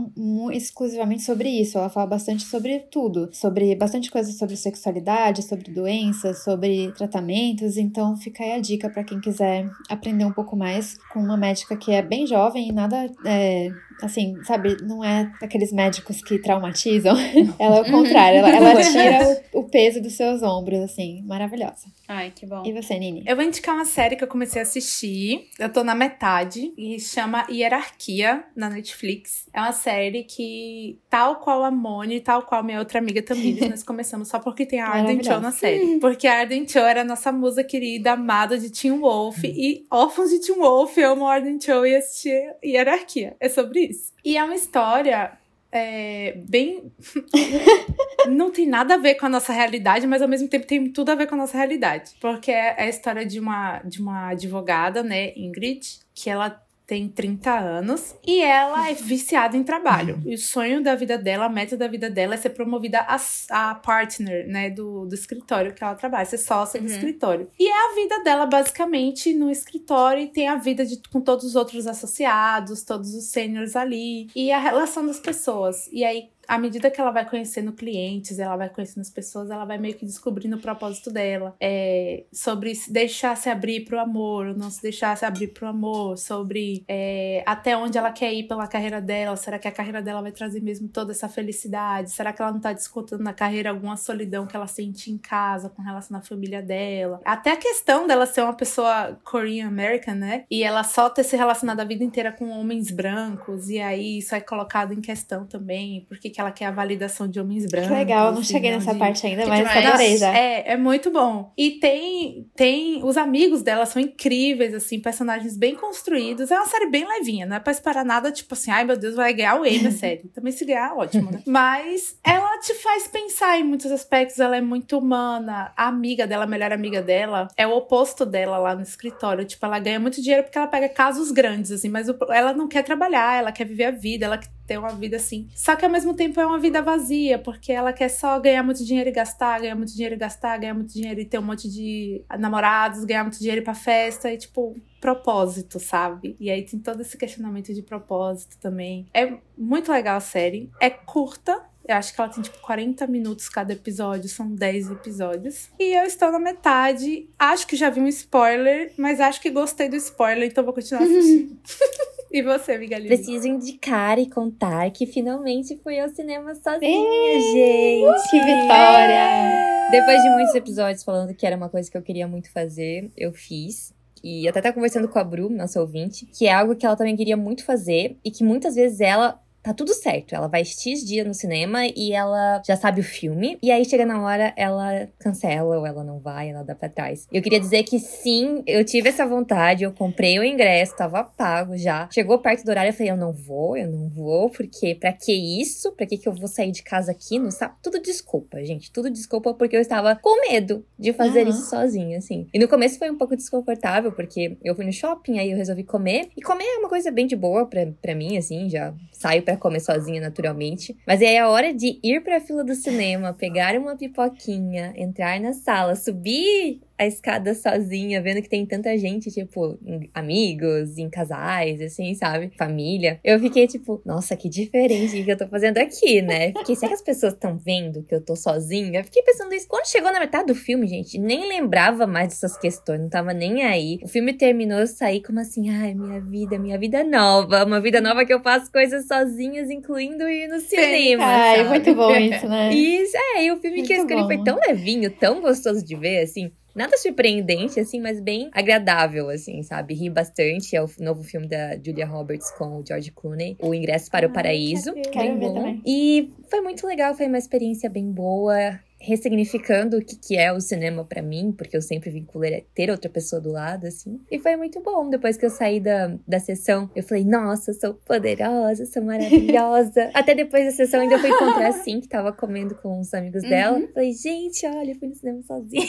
exclusivamente sobre isso, ela fala bastante sobre tudo, sobre bastante coisa sobre sexualidade, sobre doenças, sobre tratamentos. Então, fica aí a dica para quem quiser aprender um pouco mais com uma médica que é bem jovem e nada é, assim, sabe, não é aqueles médicos que traumatizam. ela é o contrário, ela, ela tira o, o peso dos seus ombros, assim, maravilhosa. Ai, que bom. E você, Nini? Eu vou indicar uma série que eu comecei a assistir. Eu tô na metade e chama Hierarquia na Netflix. É uma série que, tal qual a Moni, tal qual minha outra amiga Tamires, nós começamos só porque tem a Arden Cho na série. Porque a Arden Cho era a nossa musa querida, amada de Teen Wolf. e órfãos de Teen Wolf, eu amo Arden Cho e assistir Hierarquia. É sobre isso. E é uma história é, bem. não tem nada a ver com a nossa realidade, mas ao mesmo tempo tem tudo a ver com a nossa realidade. Porque é a história de uma, de uma advogada, né, Ingrid, que ela tem 30 anos e ela é viciada em trabalho. E o sonho da vida dela, a meta da vida dela é ser promovida a, a partner, né, do, do escritório que ela trabalha, ser sócia uhum. do escritório. E é a vida dela basicamente no escritório e tem a vida de, com todos os outros associados, todos os seniors ali e a relação das pessoas. E aí à medida que ela vai conhecendo clientes, ela vai conhecendo as pessoas, ela vai meio que descobrindo o propósito dela. É, sobre se deixar se abrir pro amor, ou não se deixar se abrir pro amor, sobre é, até onde ela quer ir pela carreira dela. Será que a carreira dela vai trazer mesmo toda essa felicidade? Será que ela não tá descontando na carreira alguma solidão que ela sente em casa com relação à família dela? Até a questão dela ser uma pessoa Korean American, né? E ela só ter se relacionado a vida inteira com homens brancos, e aí isso é colocado em questão também, porque que ela quer a validação de homens brancos. Que legal, não cheguei nessa de... parte ainda, mas adorei já. É, é muito bom. E tem, tem. Os amigos dela são incríveis, assim, personagens bem construídos. É uma série bem levinha, não é pra esperar nada, tipo assim, ai meu Deus, vai ganhar o Emmy a série. Também se ganhar, ótimo, né? Mas ela te faz pensar em muitos aspectos, ela é muito humana. A amiga dela, a melhor amiga dela, é o oposto dela lá no escritório. Tipo, ela ganha muito dinheiro porque ela pega casos grandes, assim, mas ela não quer trabalhar, ela quer viver a vida, ela ter uma vida assim. Só que ao mesmo tempo é uma vida vazia, porque ela quer só ganhar muito dinheiro e gastar, ganhar muito dinheiro e gastar, ganhar muito dinheiro e ter um monte de namorados, ganhar muito dinheiro pra festa e tipo, propósito, sabe? E aí tem todo esse questionamento de propósito também. É muito legal a série. É curta, eu acho que ela tem tipo 40 minutos cada episódio, são 10 episódios. E eu estou na metade. Acho que já vi um spoiler, mas acho que gostei do spoiler, então vou continuar assistindo. E você, Miguelinha? Preciso indicar e contar que finalmente fui ao cinema sozinha, gente. Que vitória! Depois de muitos episódios falando que era uma coisa que eu queria muito fazer, eu fiz. E até tá conversando com a Bru, nossa ouvinte, que é algo que ela também queria muito fazer e que muitas vezes ela tá tudo certo. Ela vai X dia no cinema e ela já sabe o filme. E aí chega na hora, ela cancela ou ela não vai, ela dá pra trás. Eu queria dizer que sim, eu tive essa vontade, eu comprei o ingresso, tava pago já. Chegou perto do horário, eu falei, eu não vou, eu não vou, porque pra que isso? Pra que que eu vou sair de casa aqui no sábado? Tudo desculpa, gente. Tudo desculpa porque eu estava com medo de fazer uhum. isso sozinha, assim. E no começo foi um pouco desconfortável, porque eu fui no shopping, aí eu resolvi comer. E comer é uma coisa bem de boa pra, pra mim, assim, já saio pra comer sozinha naturalmente. Mas aí é a hora de ir pra fila do cinema, pegar uma pipoquinha, entrar na sala, subir a escada sozinha, vendo que tem tanta gente, tipo, em amigos, em casais, assim, sabe? Família. Eu fiquei tipo, nossa, que diferente que eu tô fazendo aqui, né? Fiquei, será que as pessoas estão vendo que eu tô sozinha? Fiquei pensando isso. Quando chegou na metade do filme, gente, nem lembrava mais dessas questões, não tava nem aí. O filme terminou, eu saí como assim, ai, minha vida, minha vida nova, uma vida nova que eu faço coisas sozinhas, incluindo ir no cinema. Ai, sabe? muito bom isso, né? Isso, é, e o filme muito que eu escolhi bom. foi tão levinho, tão gostoso de ver, assim nada surpreendente, assim, mas bem agradável, assim, sabe? Ri bastante. É o novo filme da Julia Roberts com o George Clooney, O Ingresso para o Paraíso. Quero, quero bem bom. Também. E foi muito legal, foi uma experiência bem boa ressignificando o que, que é o cinema para mim, porque eu sempre vinculei ter outra pessoa do lado, assim. E foi muito bom. Depois que eu saí da, da sessão, eu falei, nossa, sou poderosa, sou maravilhosa. Até depois da sessão, ainda fui encontrar assim, que tava comendo com os amigos uhum. dela. Falei, gente, olha, eu fui no cinema sozinha.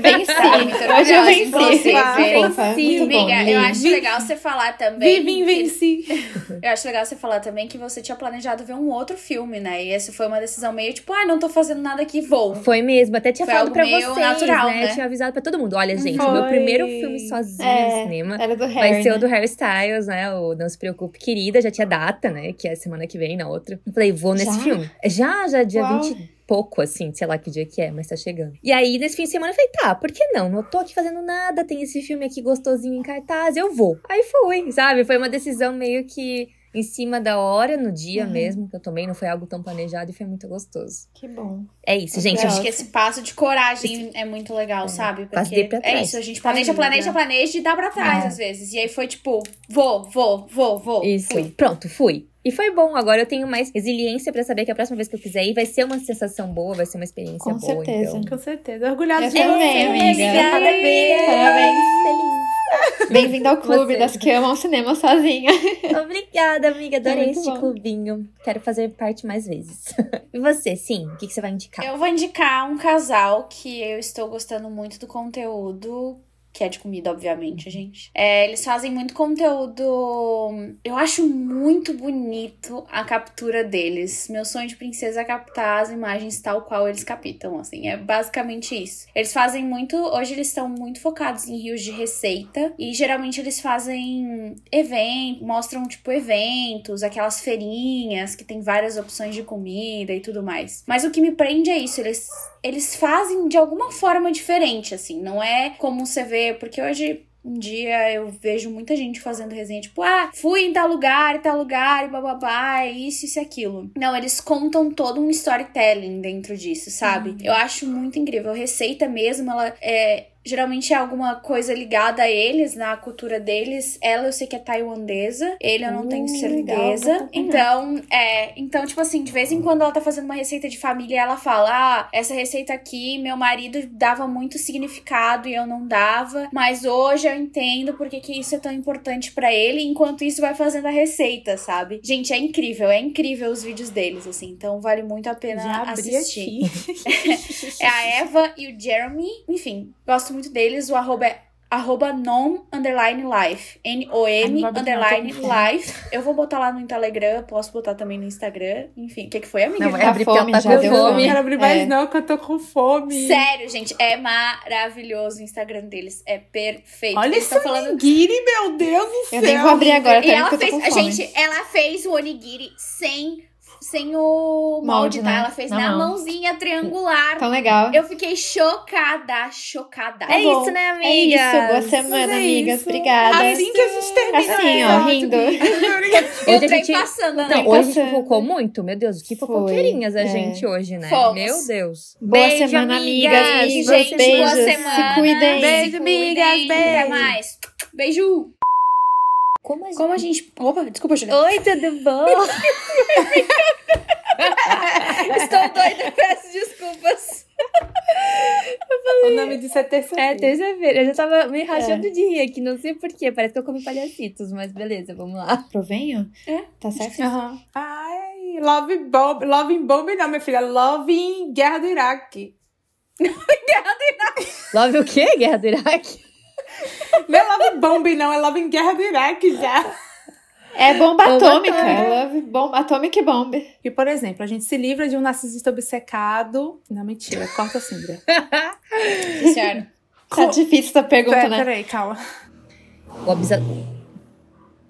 Venci. Hoje eu venci. Você, venci. Amiga, eu acho legal você falar também. Vive, venci. Eu acho legal você falar também que você tinha planejado ver um outro filme, né? E essa foi uma decisão meio tipo, ah, não tô fazendo nada aqui, vou foi mesmo, até tinha Foi falado pra vocês, natural, né? Tinha avisado pra todo mundo. Olha, gente, Foi. o meu primeiro filme sozinho é, no cinema era do Harry, vai ser né? o do Harry Styles, né? O Não Se Preocupe, Querida. Já tinha data, né? Que é semana que vem, na outra. Eu falei, vou nesse já? filme. Já, já, dia Uau. 20 pouco, assim, sei lá que dia que é, mas tá chegando. E aí, nesse fim de semana, eu falei, tá, por que não? Não tô aqui fazendo nada, tem esse filme aqui gostosinho em cartaz, eu vou. Aí fui, sabe? Foi uma decisão meio que em cima da hora, no dia Uhum. mesmo, que eu tomei, não foi algo tão planejado e foi muito gostoso. Que bom. É isso, gente. Legal. Acho que esse passo de coragem é muito legal, sabe? Passo Porque de pra é trás. isso, a gente Tá planeja, planeja, planeja e dá pra trás É. às vezes. E aí foi tipo, vou, vou, vou, vou. Isso. Fui. Pronto, fui. E foi bom. Agora eu tenho mais resiliência pra saber que a próxima vez que eu quiser ir vai ser uma sensação boa, vai ser uma experiência Com boa. certeza. Então. Com certeza. Orgulhosa de você, amiga. Parabéns. Parabéns. Bem-vindo ao clube Você. das que amam cinema sozinha. Obrigada, amiga. Adorei É este bom. clubinho. Quero fazer parte mais vezes. e você, sim? O que, que você vai indicar? Eu vou indicar um casal que eu estou gostando muito do conteúdo. Que é de comida, obviamente, gente. É, eles fazem muito conteúdo. Eu acho muito bonito a captura deles. Meu sonho de princesa é captar as imagens tal qual eles captam, assim. É basicamente isso. Eles fazem muito. Hoje eles estão muito focados em rios de receita. E geralmente eles fazem eventos, mostram, tipo, eventos, aquelas feirinhas que tem várias opções de comida e tudo mais. Mas o que me prende é isso. Eles eles fazem de alguma forma diferente, assim. Não é como você vê, porque hoje. Um dia eu vejo muita gente fazendo resenha, tipo, ah, fui em tal lugar, em tal lugar, e bababá, é isso, isso e aquilo. Não, eles contam todo um storytelling dentro disso, sabe? Eu acho muito incrível. A receita mesmo, ela é. Geralmente é alguma coisa ligada a eles, na cultura deles. Ela eu sei que é tailandesa. Ele eu não tenho Uh, legal, vou certeza. acompanhar. então, é. Então, tipo assim, de vez em quando ela tá fazendo uma receita de família, ela fala: Ah, essa receita aqui, meu marido dava muito significado e eu não dava. Mas hoje eu entendo porque que isso é tão importante pra ele. Enquanto isso, vai fazendo a receita, sabe? Gente, é incrível, é incrível os vídeos deles, assim. Então, vale muito a pena Já assistir. aqui. É a Eva e o Jeremy. Enfim, gosto muito deles. O arroba é arroba nom underline life. N-O-M não underline não, life. Eu vou botar lá no Telegram, posso botar também no Instagram. Enfim, o que, que foi, amiga? Não, vai Tá abrir porque fome, ela tá já com deu Eu não fome. quero abrir mais É. não, que eu tô com fome. Sério, gente, é maravilhoso o Instagram deles. É perfeito. Olha Eles tão falando. Onigiri, meu Deus do céu. Eu nem vou abrir agora, E também, ela porque eu fez. tô com fome. Gente, ela fez o onigiri sem, sem o molde, Molde, tá? né? Ela fez Na na, mão. mãozinha triangular. Tão legal. Eu fiquei chocada, chocada. É bom. isso, né, É amiga? isso. Boa semana, é amigas. isso. Obrigada. Assim que a gente termina. Assim, o ó, rindo. E o Hoje a gente- passando, né? Não, hoje a gente passando. fofocou muito. Meu Deus, que fofoqueirinhas a é. gente hoje, né? Fomos. Meu Deus. Boa Beijo, semana, amigas. amigas. Beijo, Beijos, gente. beijos. Boa semana. Se cuidem. Beijo, Se amigas, cuidem. Até beijo. mais. Beijo. Como a gente... Como a gente. Opa, desculpa, Juliana. Oi, tudo bom? Estou doida, peço desculpas. O nome disso é terça-feira. É, terça-feira. Eu já tava me rachando de rir aqui, não sei porquê. Parece que eu comi palhacitos, mas beleza, vamos lá. Provenho? É. Tá certo? Aham. Ai, Love Bomb. Love in Bomb não, minha filha. Love in Guerra do Iraque. Love o quê? Guerra do Iraque? Não é Love Bomb, não. É Love in Guerra do Iraque já. É bomba Bomba atômica. atômica. Love bomba, Atomic Bomb. E, por exemplo, a gente se livra de um narcisista obcecado. Não, mentira. Corta a Sindra. Sério. Tá difícil essa pergunta, Pera, né? peraí, calma. O obsa...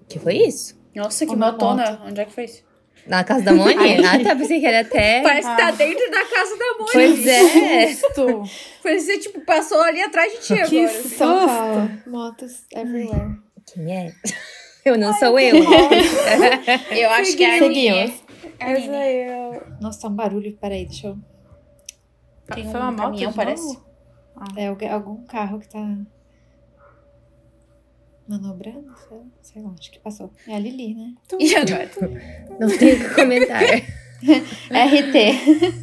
Que foi isso? Nossa, que Uma motona. Onde é que foi isso? Na casa da Moni? ah, tá, pensei que era até... Parece que tá Ah. dentro da casa da mãe. Pois é. Susto. Parece que, tipo, passou ali atrás de ti Que agora. assim. São Susto. Paulo. Motos everywhere. Quem é? Eu não sou eu. Eu acho que é a Seguimos. É Essa Aninha. eu. Nossa, tá um barulho. Peraí, deixa eu... Tem Foi um uma moto caminhão, de parece. novo? É algum carro que tá... Manobrando? Sei lá, Sei lá, acho que passou. É a Lili, né? E agora? Não tenho o que comentar. RT.